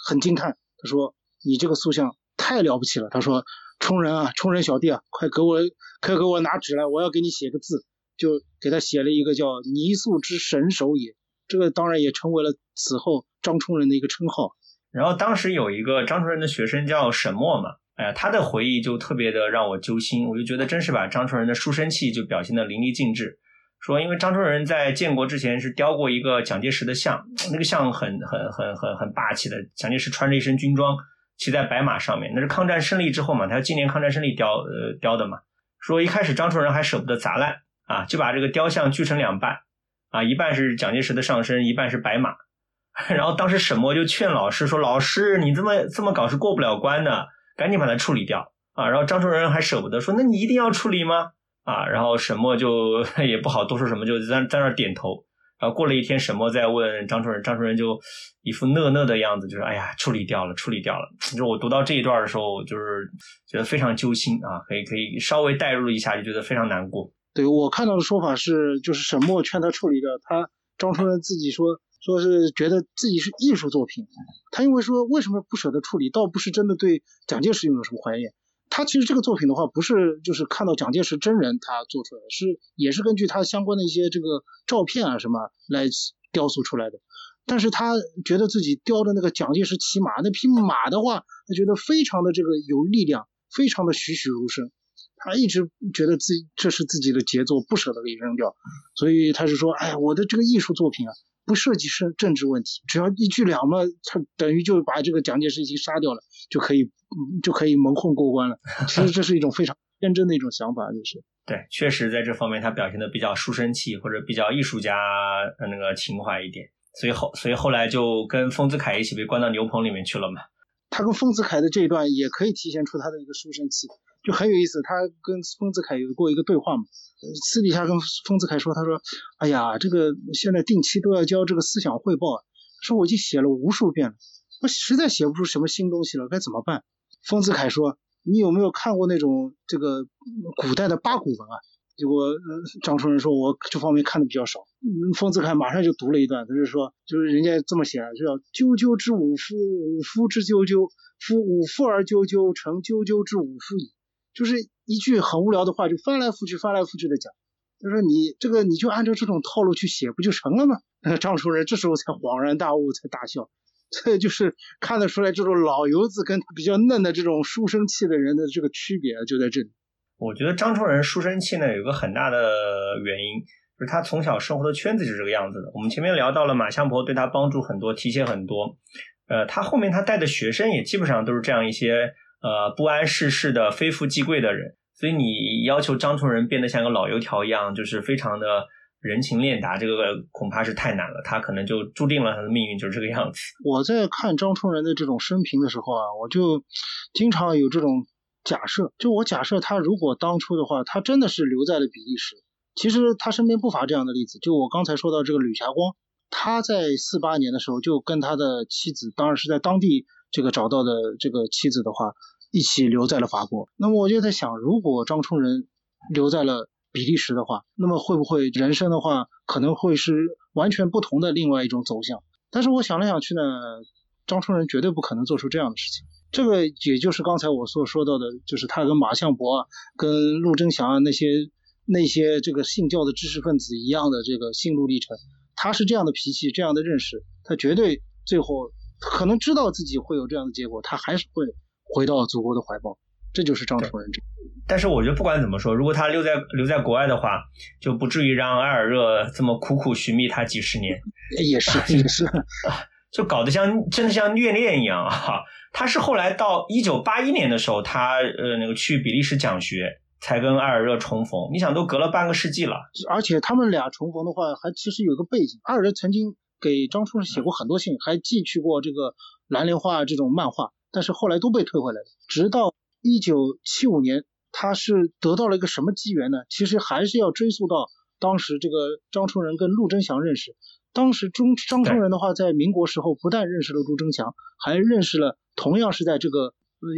很惊叹。他说：“你这个塑像太了不起了。”他说：“冲人啊，冲人小弟啊，快给我，快给我拿纸来，我要给你写个字。”就给他写了一个叫“泥塑之神手也”。这个当然也成为了此后张冲人的一个称号。然后当时有一个张冲人的学生叫沈墨嘛，哎呀，他的回忆就特别的让我揪心。我就觉得真是把张冲人的书生气就表现的淋漓尽致。说，因为张冲人在建国之前是雕过一个蒋介石的像，那个像很很很很很霸气的，蒋介石穿着一身军装骑在白马上面，那是抗战胜利之后嘛，他要纪念抗战胜利雕呃雕的嘛。说一开始张春仁还舍不得砸烂啊，就把这个雕像锯成两半啊，一半是蒋介石的上身，一半是白马。然后当时沈墨就劝老师说：“老师，你这么这么搞是过不了关的，赶紧把它处理掉啊！”然后张春仁还舍不得说：“那你一定要处理吗？”啊，然后沈墨就也不好多说什么，就在在那点头。然后过了一天，沈墨再问张春仁，张春仁就一副讷讷的样子，就是哎呀，处理掉了，处理掉了。就是我读到这一段的时候，就是觉得非常揪心啊，可以可以稍微代入一下，就觉得非常难过。对我看到的说法是，就是沈墨劝他处理掉，他张春仁自己说。说是觉得自己是艺术作品，他因为说为什么不舍得处理，倒不是真的对蒋介石有什么怀念。他其实这个作品的话，不是就是看到蒋介石真人他做出来的，是也是根据他相关的一些这个照片啊什么来雕塑出来的。但是他觉得自己雕的那个蒋介石骑马那匹马的话，他觉得非常的这个有力量，非常的栩栩如生。他一直觉得自己这是自己的杰作，不舍得给扔掉。所以他是说，哎，我的这个艺术作品啊。不涉及是政治问题，只要一句两嘛，他等于就把这个蒋介石已经杀掉了，就可以就可以蒙混过关了。其实这是一种非常天真的一种想法，就是对，确实在这方面他表现的比较书生气，或者比较艺术家那个情怀一点，所以后所以后来就跟丰子恺一起被关到牛棚里面去了嘛。他跟丰子恺的这一段也可以体现出他的一个书生气。就很有意思，他跟丰子恺有过一个对话嘛，私底下跟丰子恺说，他说，哎呀，这个现在定期都要交这个思想汇报，说我已经写了无数遍了，我实在写不出什么新东西了，该怎么办？丰子恺说，你有没有看过那种这个古代的八股文啊？结果张春仁说，我这方面看的比较少。丰子恺马上就读了一段，他就说，就是人家这么写，就叫啾啾之五夫，五夫之啾啾，夫五夫而啾啾，成啾啾之五夫矣。就是一句很无聊的话，就翻来覆去、翻来覆去的讲。他说：“你这个你就按照这种套路去写，不就成了吗？”张楚仁这时候才恍然大悟，才大笑。这就是看得出来，这种老油子跟比较嫩的这种书生气的人的这个区别就在这里。我觉得张崇仁书生气呢，有个很大的原因，就是他从小生活的圈子就是这个样子的。我们前面聊到了马相伯对他帮助很多，提携很多。呃，他后面他带的学生也基本上都是这样一些。呃，不谙世事的非富即贵的人，所以你要求张春仁变得像个老油条一样，就是非常的人情练达，这个恐怕是太难了。他可能就注定了他的命运就是这个样子。我在看张春仁的这种生平的时候啊，我就经常有这种假设，就我假设他如果当初的话，他真的是留在了比利时。其实他身边不乏这样的例子，就我刚才说到这个吕霞光，他在四八年的时候就跟他的妻子，当然是在当地。这个找到的这个妻子的话，一起留在了法国。那么我就在想，如果张春仁留在了比利时的话，那么会不会人生的话，可能会是完全不同的另外一种走向？但是我想来想去呢，张春仁绝对不可能做出这样的事情。这个也就是刚才我所说到的，就是他跟马相伯啊、跟陆征祥啊那些那些这个信教的知识分子一样的这个心路历程。他是这样的脾气，这样的认识，他绝对最后。可能知道自己会有这样的结果，他还是会回到祖国的怀抱。这就是张楚仁。但是我觉得不管怎么说，如果他留在留在国外的话，就不至于让埃尔热这么苦苦寻觅他几十年。也是 也是，就搞得像真的像虐恋一样啊！他是后来到一九八一年的时候，他呃那个去比利时讲学，才跟埃尔热重逢。你想，都隔了半个世纪了。而且他们俩重逢的话，还其实有个背景，埃尔热曾经。给张春仁写过很多信，还寄去过这个蓝莲花这种漫画，但是后来都被退回来了。直到一九七五年，他是得到了一个什么机缘呢？其实还是要追溯到当时这个张春仁跟陆征祥认识。当时中张春仁的话，在民国时候不但认识了陆征祥，还认识了同样是在这个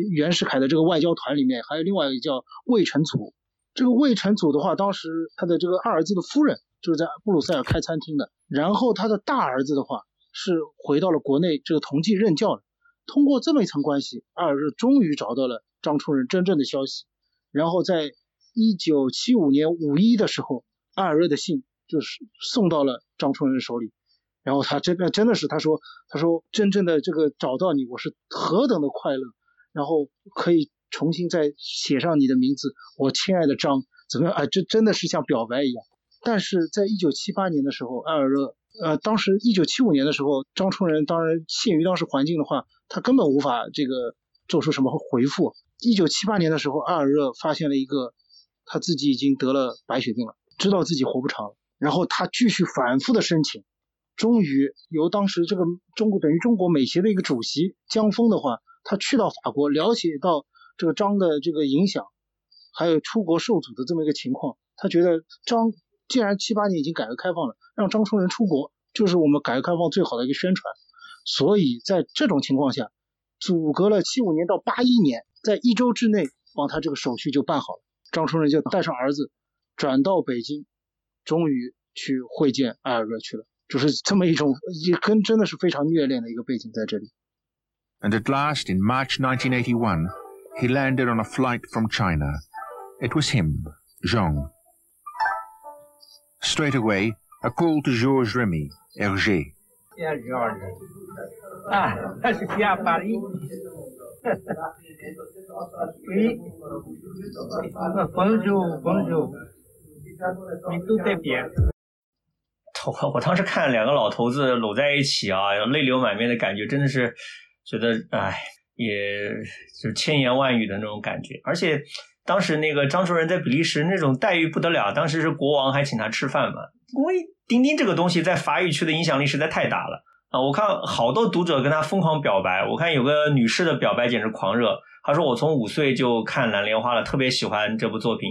袁世凯的这个外交团里面，还有另外一个叫魏承祖。这个魏承祖的话，当时他的这个二儿子的夫人就是在布鲁塞尔开餐厅的。然后他的大儿子的话是回到了国内这个同济任教的，通过这么一层关系，二儿子终于找到了张春仁真正的消息。然后在一九七五年五一的时候，二儿子的信就是送到了张春仁手里。然后他真的真的是他说他说真正的这个找到你，我是何等的快乐。然后可以重新再写上你的名字，我亲爱的张，怎么样？哎，这真的是像表白一样。但是在一九七八年的时候，埃尔热，呃，当时一九七五年的时候，张春仁当然限于当时环境的话，他根本无法这个做出什么回复。一九七八年的时候，艾尔热发现了一个他自己已经得了白血病了，知道自己活不长了，然后他继续反复的申请，终于由当时这个中国等于中国美协的一个主席江峰的话，他去到法国了解到这个张的这个影响，还有出国受阻的这么一个情况，他觉得张既然七八年已经改革开放了，让张春仁出国就是我们改革开放最好的一个宣传，所以在这种情况下，阻隔了七五年到八一年，在一周之内帮他这个手续就办好了，张春仁就带上儿子转到北京，终于去会见艾尔热去了，就是这么一种也跟真的是非常虐恋的一个背景在这里。And at last, in March 1981, he landed on a flight from China. It was him, Zhang. Straight away, a call to Georges Remy, Hergé. Yeah, Georges. Ah, je suis à Paris. oui. Bonjour, bonjour. Mais tout est bien. 我我当时看两个老头子搂在一起啊，泪流满面的感觉，真的是觉得哎，也就千言万语的那种感觉。而且当时那个张树人在比利时那种待遇不得了，当时是国王还请他吃饭嘛。因为钉钉这个东西在法语区的影响力实在太大了啊！我看好多读者跟他疯狂表白，我看有个女士的表白简直狂热，她说我从五岁就看蓝莲花了，特别喜欢这部作品。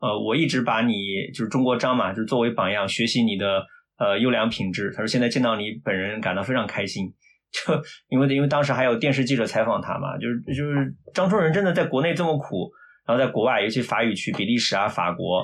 呃，我一直把你就是中国张嘛，就作为榜样，学习你的呃优良品质。他说现在见到你本人，感到非常开心。就因为因为当时还有电视记者采访他嘛，就是就是张春仁真的在国内这么苦，然后在国外，尤其法语区，比利时啊、法国，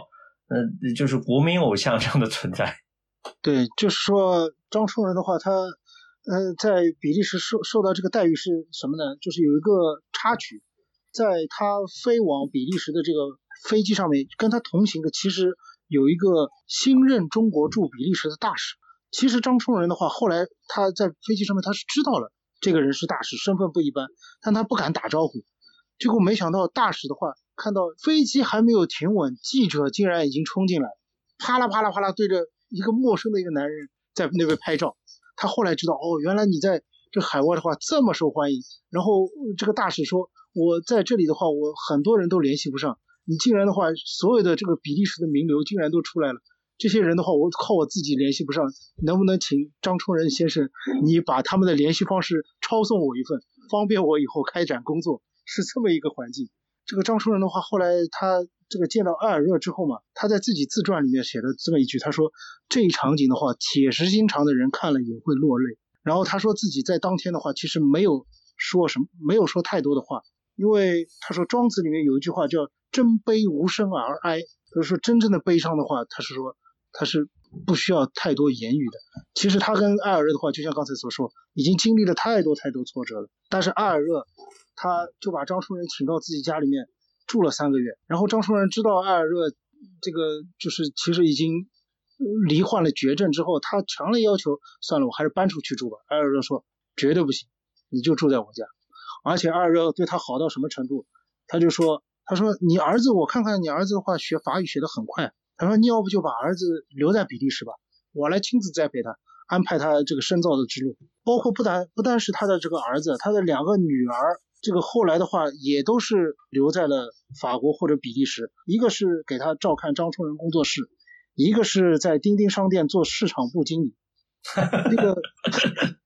呃，就是国民偶像这样的存在。对，就是说张春仁的话，他呃在比利时受受到这个待遇是什么呢？就是有一个插曲，在他飞往比利时的这个飞机上面，跟他同行的其实有一个新任中国驻比利时的大使。其实张春仁的话，后来他在飞机上面他是知道了这个人是大使，身份不一般，但他不敢打招呼。结果没想到大使的话，看到飞机还没有停稳，记者竟然已经冲进来，啪啦啪啦啪啦对着一个陌生的一个男人在那边拍照。他后来知道，哦，原来你在这海外的话这么受欢迎。然后这个大使说，我在这里的话，我很多人都联系不上，你竟然的话，所有的这个比利时的名流竟然都出来了。这些人的话，我靠我自己联系不上，能不能请张春仁先生，你把他们的联系方式抄送我一份，方便我以后开展工作，是这么一个环境。这个张春仁的话，后来他这个见到艾尔热之后嘛，他在自己自传里面写了这么一句，他说这一场景的话，铁石心肠的人看了也会落泪。然后他说自己在当天的话，其实没有说什么，没有说太多的话，因为他说庄子里面有一句话叫“真悲无声而哀”，就是说真正的悲伤的话，他是说。他是不需要太多言语的。其实他跟艾尔热的话，就像刚才所说，已经经历了太多太多挫折了。但是艾尔热他就把张春仁请到自己家里面住了三个月。然后张春仁知道艾尔热这个就是其实已经罹患了绝症之后，他强烈要求算了，我还是搬出去住吧。艾尔热说绝对不行，你就住在我家。而且艾尔热对他好到什么程度？他就说他说你儿子，我看看你儿子的话学法语学得很快。他说：“你要不就把儿子留在比利时吧，我来亲自栽培他，安排他这个深造的之路。包括不但不单是他的这个儿子，他的两个女儿，这个后来的话也都是留在了法国或者比利时。一个是给他照看张春仁工作室，一个是在钉钉商店做市场部经理。这个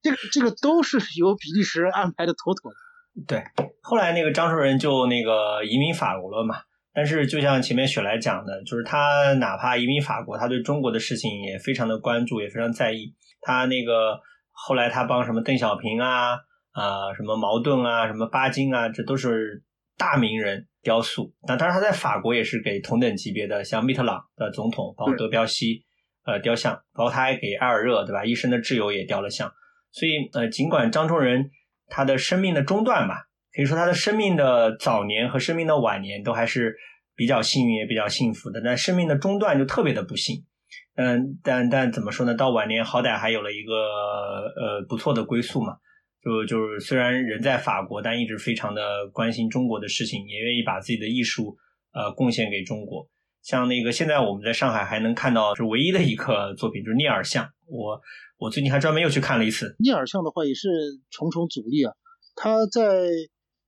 这个这个都是由比利时人安排的妥妥的。对，后来那个张春仁就那个移民法国了嘛。”但是，就像前面雪莱讲的，就是他哪怕移民法国，他对中国的事情也非常的关注，也非常在意。他那个后来他帮什么邓小平啊啊，什么茅盾啊，什么巴金啊，这都是大名人雕塑。那当然他在法国也是给同等级别的，像密特朗的总统，包括德彪西呃雕像，包括他还给埃尔热对吧？一生的挚友也雕了像。所以呃，尽管张仲仁他的生命的中段吧。可以说他的生命的早年和生命的晚年都还是比较幸运也比较幸福的，但生命的中段就特别的不幸。嗯，但但怎么说呢？到晚年好歹还有了一个呃不错的归宿嘛。就就是虽然人在法国，但一直非常的关心中国的事情，也愿意把自己的艺术呃贡献给中国。像那个现在我们在上海还能看到是唯一的一个作品，就是聂耳像。我我最近还专门又去看了一次。聂耳像的话也是重重阻力啊，他在。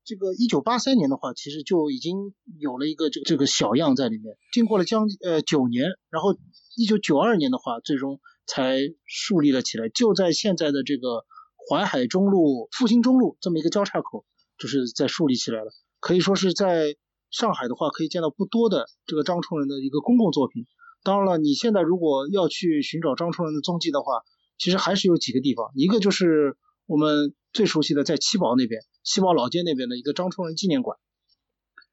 这个一九八三年的话，其实就已经有了一个这个这个小样在里面。经过了将呃九年，然后一九九二年的话，最终才树立了起来。就在现在的这个淮海中路、复兴中路这么一个交叉口，就是在树立起来了。可以说是在上海的话，可以见到不多的这个张冲人的一个公共作品。当然了，你现在如果要去寻找张冲人的踪迹的话，其实还是有几个地方，一个就是我们最熟悉的在七宝那边，七宝老街那边的一个张冲人纪念馆。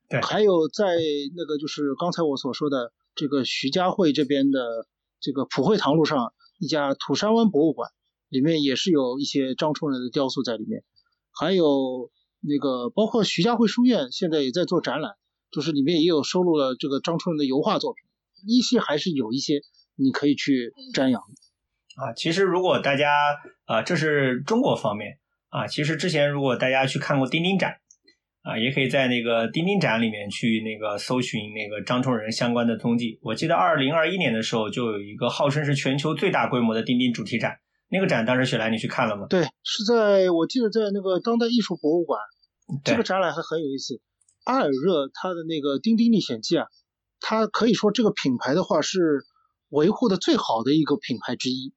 对，还有在那个就是刚才我所说的这个徐家汇这边的这个普惠堂路上一家土山湾博物馆，里面也是有一些张冲人的雕塑在里面。还有那个包括徐家汇书院现在也在做展览，就是里面也有收录了这个张冲人的油画作品，依稀还是有一些你可以去瞻仰。啊，其实如果大家啊，这是中国方面啊，其实之前如果大家去看过钉钉展啊，也可以在那个钉钉展里面去那个搜寻那个张冲人相关的踪迹。我记得二零二一年的时候就有一个号称是全球最大规模的钉钉主题展，那个展当时雪莱你去看了吗？对，是在我记得在那个当代艺术博物馆，这个展览还很有意思。阿尔热他的那个《丁丁历险记》啊，他可以说这个品牌的话是维护的最好的一个品牌之一。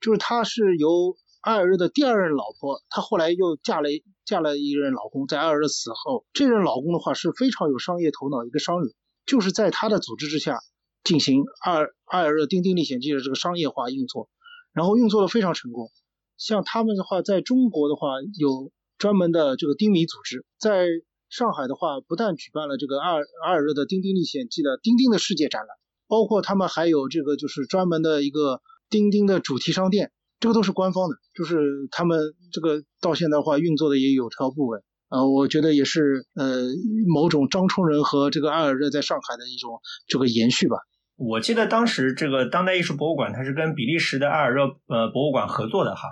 就是他是由阿尔热的第二任老婆，他后来又嫁了嫁了一任老公，在阿尔热死后，这任老公的话是非常有商业头脑一个商人，就是在他的组织之下进行阿尔阿尔热丁丁历险记的这个商业化运作，然后运作的非常成功。像他们的话，在中国的话有专门的这个丁米组织，在上海的话不但举办了这个阿尔阿尔热的丁丁历险记的丁丁的世界展览，包括他们还有这个就是专门的一个。丁丁的主题商店，这个都是官方的，就是他们这个到现在的话运作的也有条不紊啊，我觉得也是呃某种张冲人和这个阿尔热在上海的一种这个延续吧。我记得当时这个当代艺术博物馆它是跟比利时的阿尔热呃博物馆合作的哈，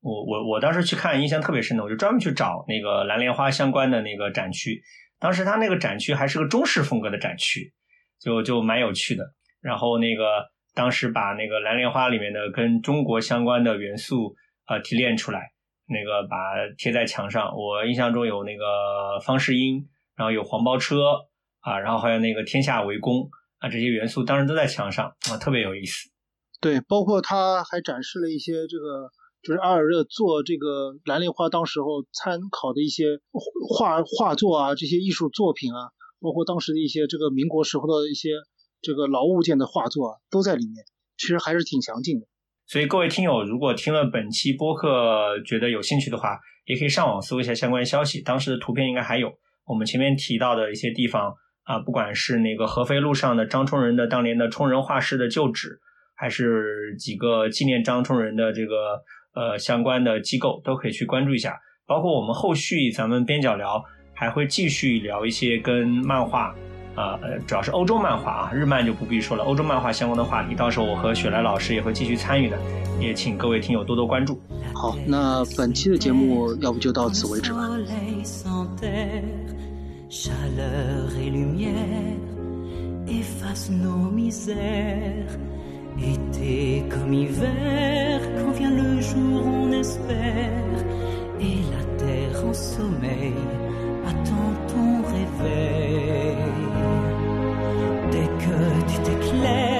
我我我当时去看印象特别深的，我就专门去找那个蓝莲花相关的那个展区，当时它那个展区还是个中式风格的展区，就就蛮有趣的，然后那个。当时把那个蓝莲花里面的跟中国相关的元素呃提炼出来，那个把贴在墙上。我印象中有那个方世英，然后有黄包车啊，然后还有那个天下为公啊，这些元素当时都在墙上啊，特别有意思。对，包括他还展示了一些这个，就是阿尔热做这个蓝莲花当时候参考的一些画画作啊，这些艺术作品啊，包括当时的一些这个民国时候的一些。这个老物件的画作啊，都在里面，其实还是挺详尽的。所以各位听友，如果听了本期播客觉得有兴趣的话，也可以上网搜一下相关消息。当时的图片应该还有我们前面提到的一些地方啊，不管是那个合肥路上的张冲仁的当年的冲人画室的旧址，还是几个纪念张冲仁的这个呃相关的机构，都可以去关注一下。包括我们后续咱们边角聊还会继续聊一些跟漫画。啊，呃，主要是欧洲漫画啊，日漫就不必说了。欧洲漫画相关的话题，到时候我和雪莱老师也会继续参与的，也请各位听友多多关注。好，那本期的节目要不就到此为止吧。chaleur et lumière, efface nos misères. Été comme hiver, quand vient le jour, on espère. Et la terre en sommeil attend ton réveil. Dès que tu t'éclaires,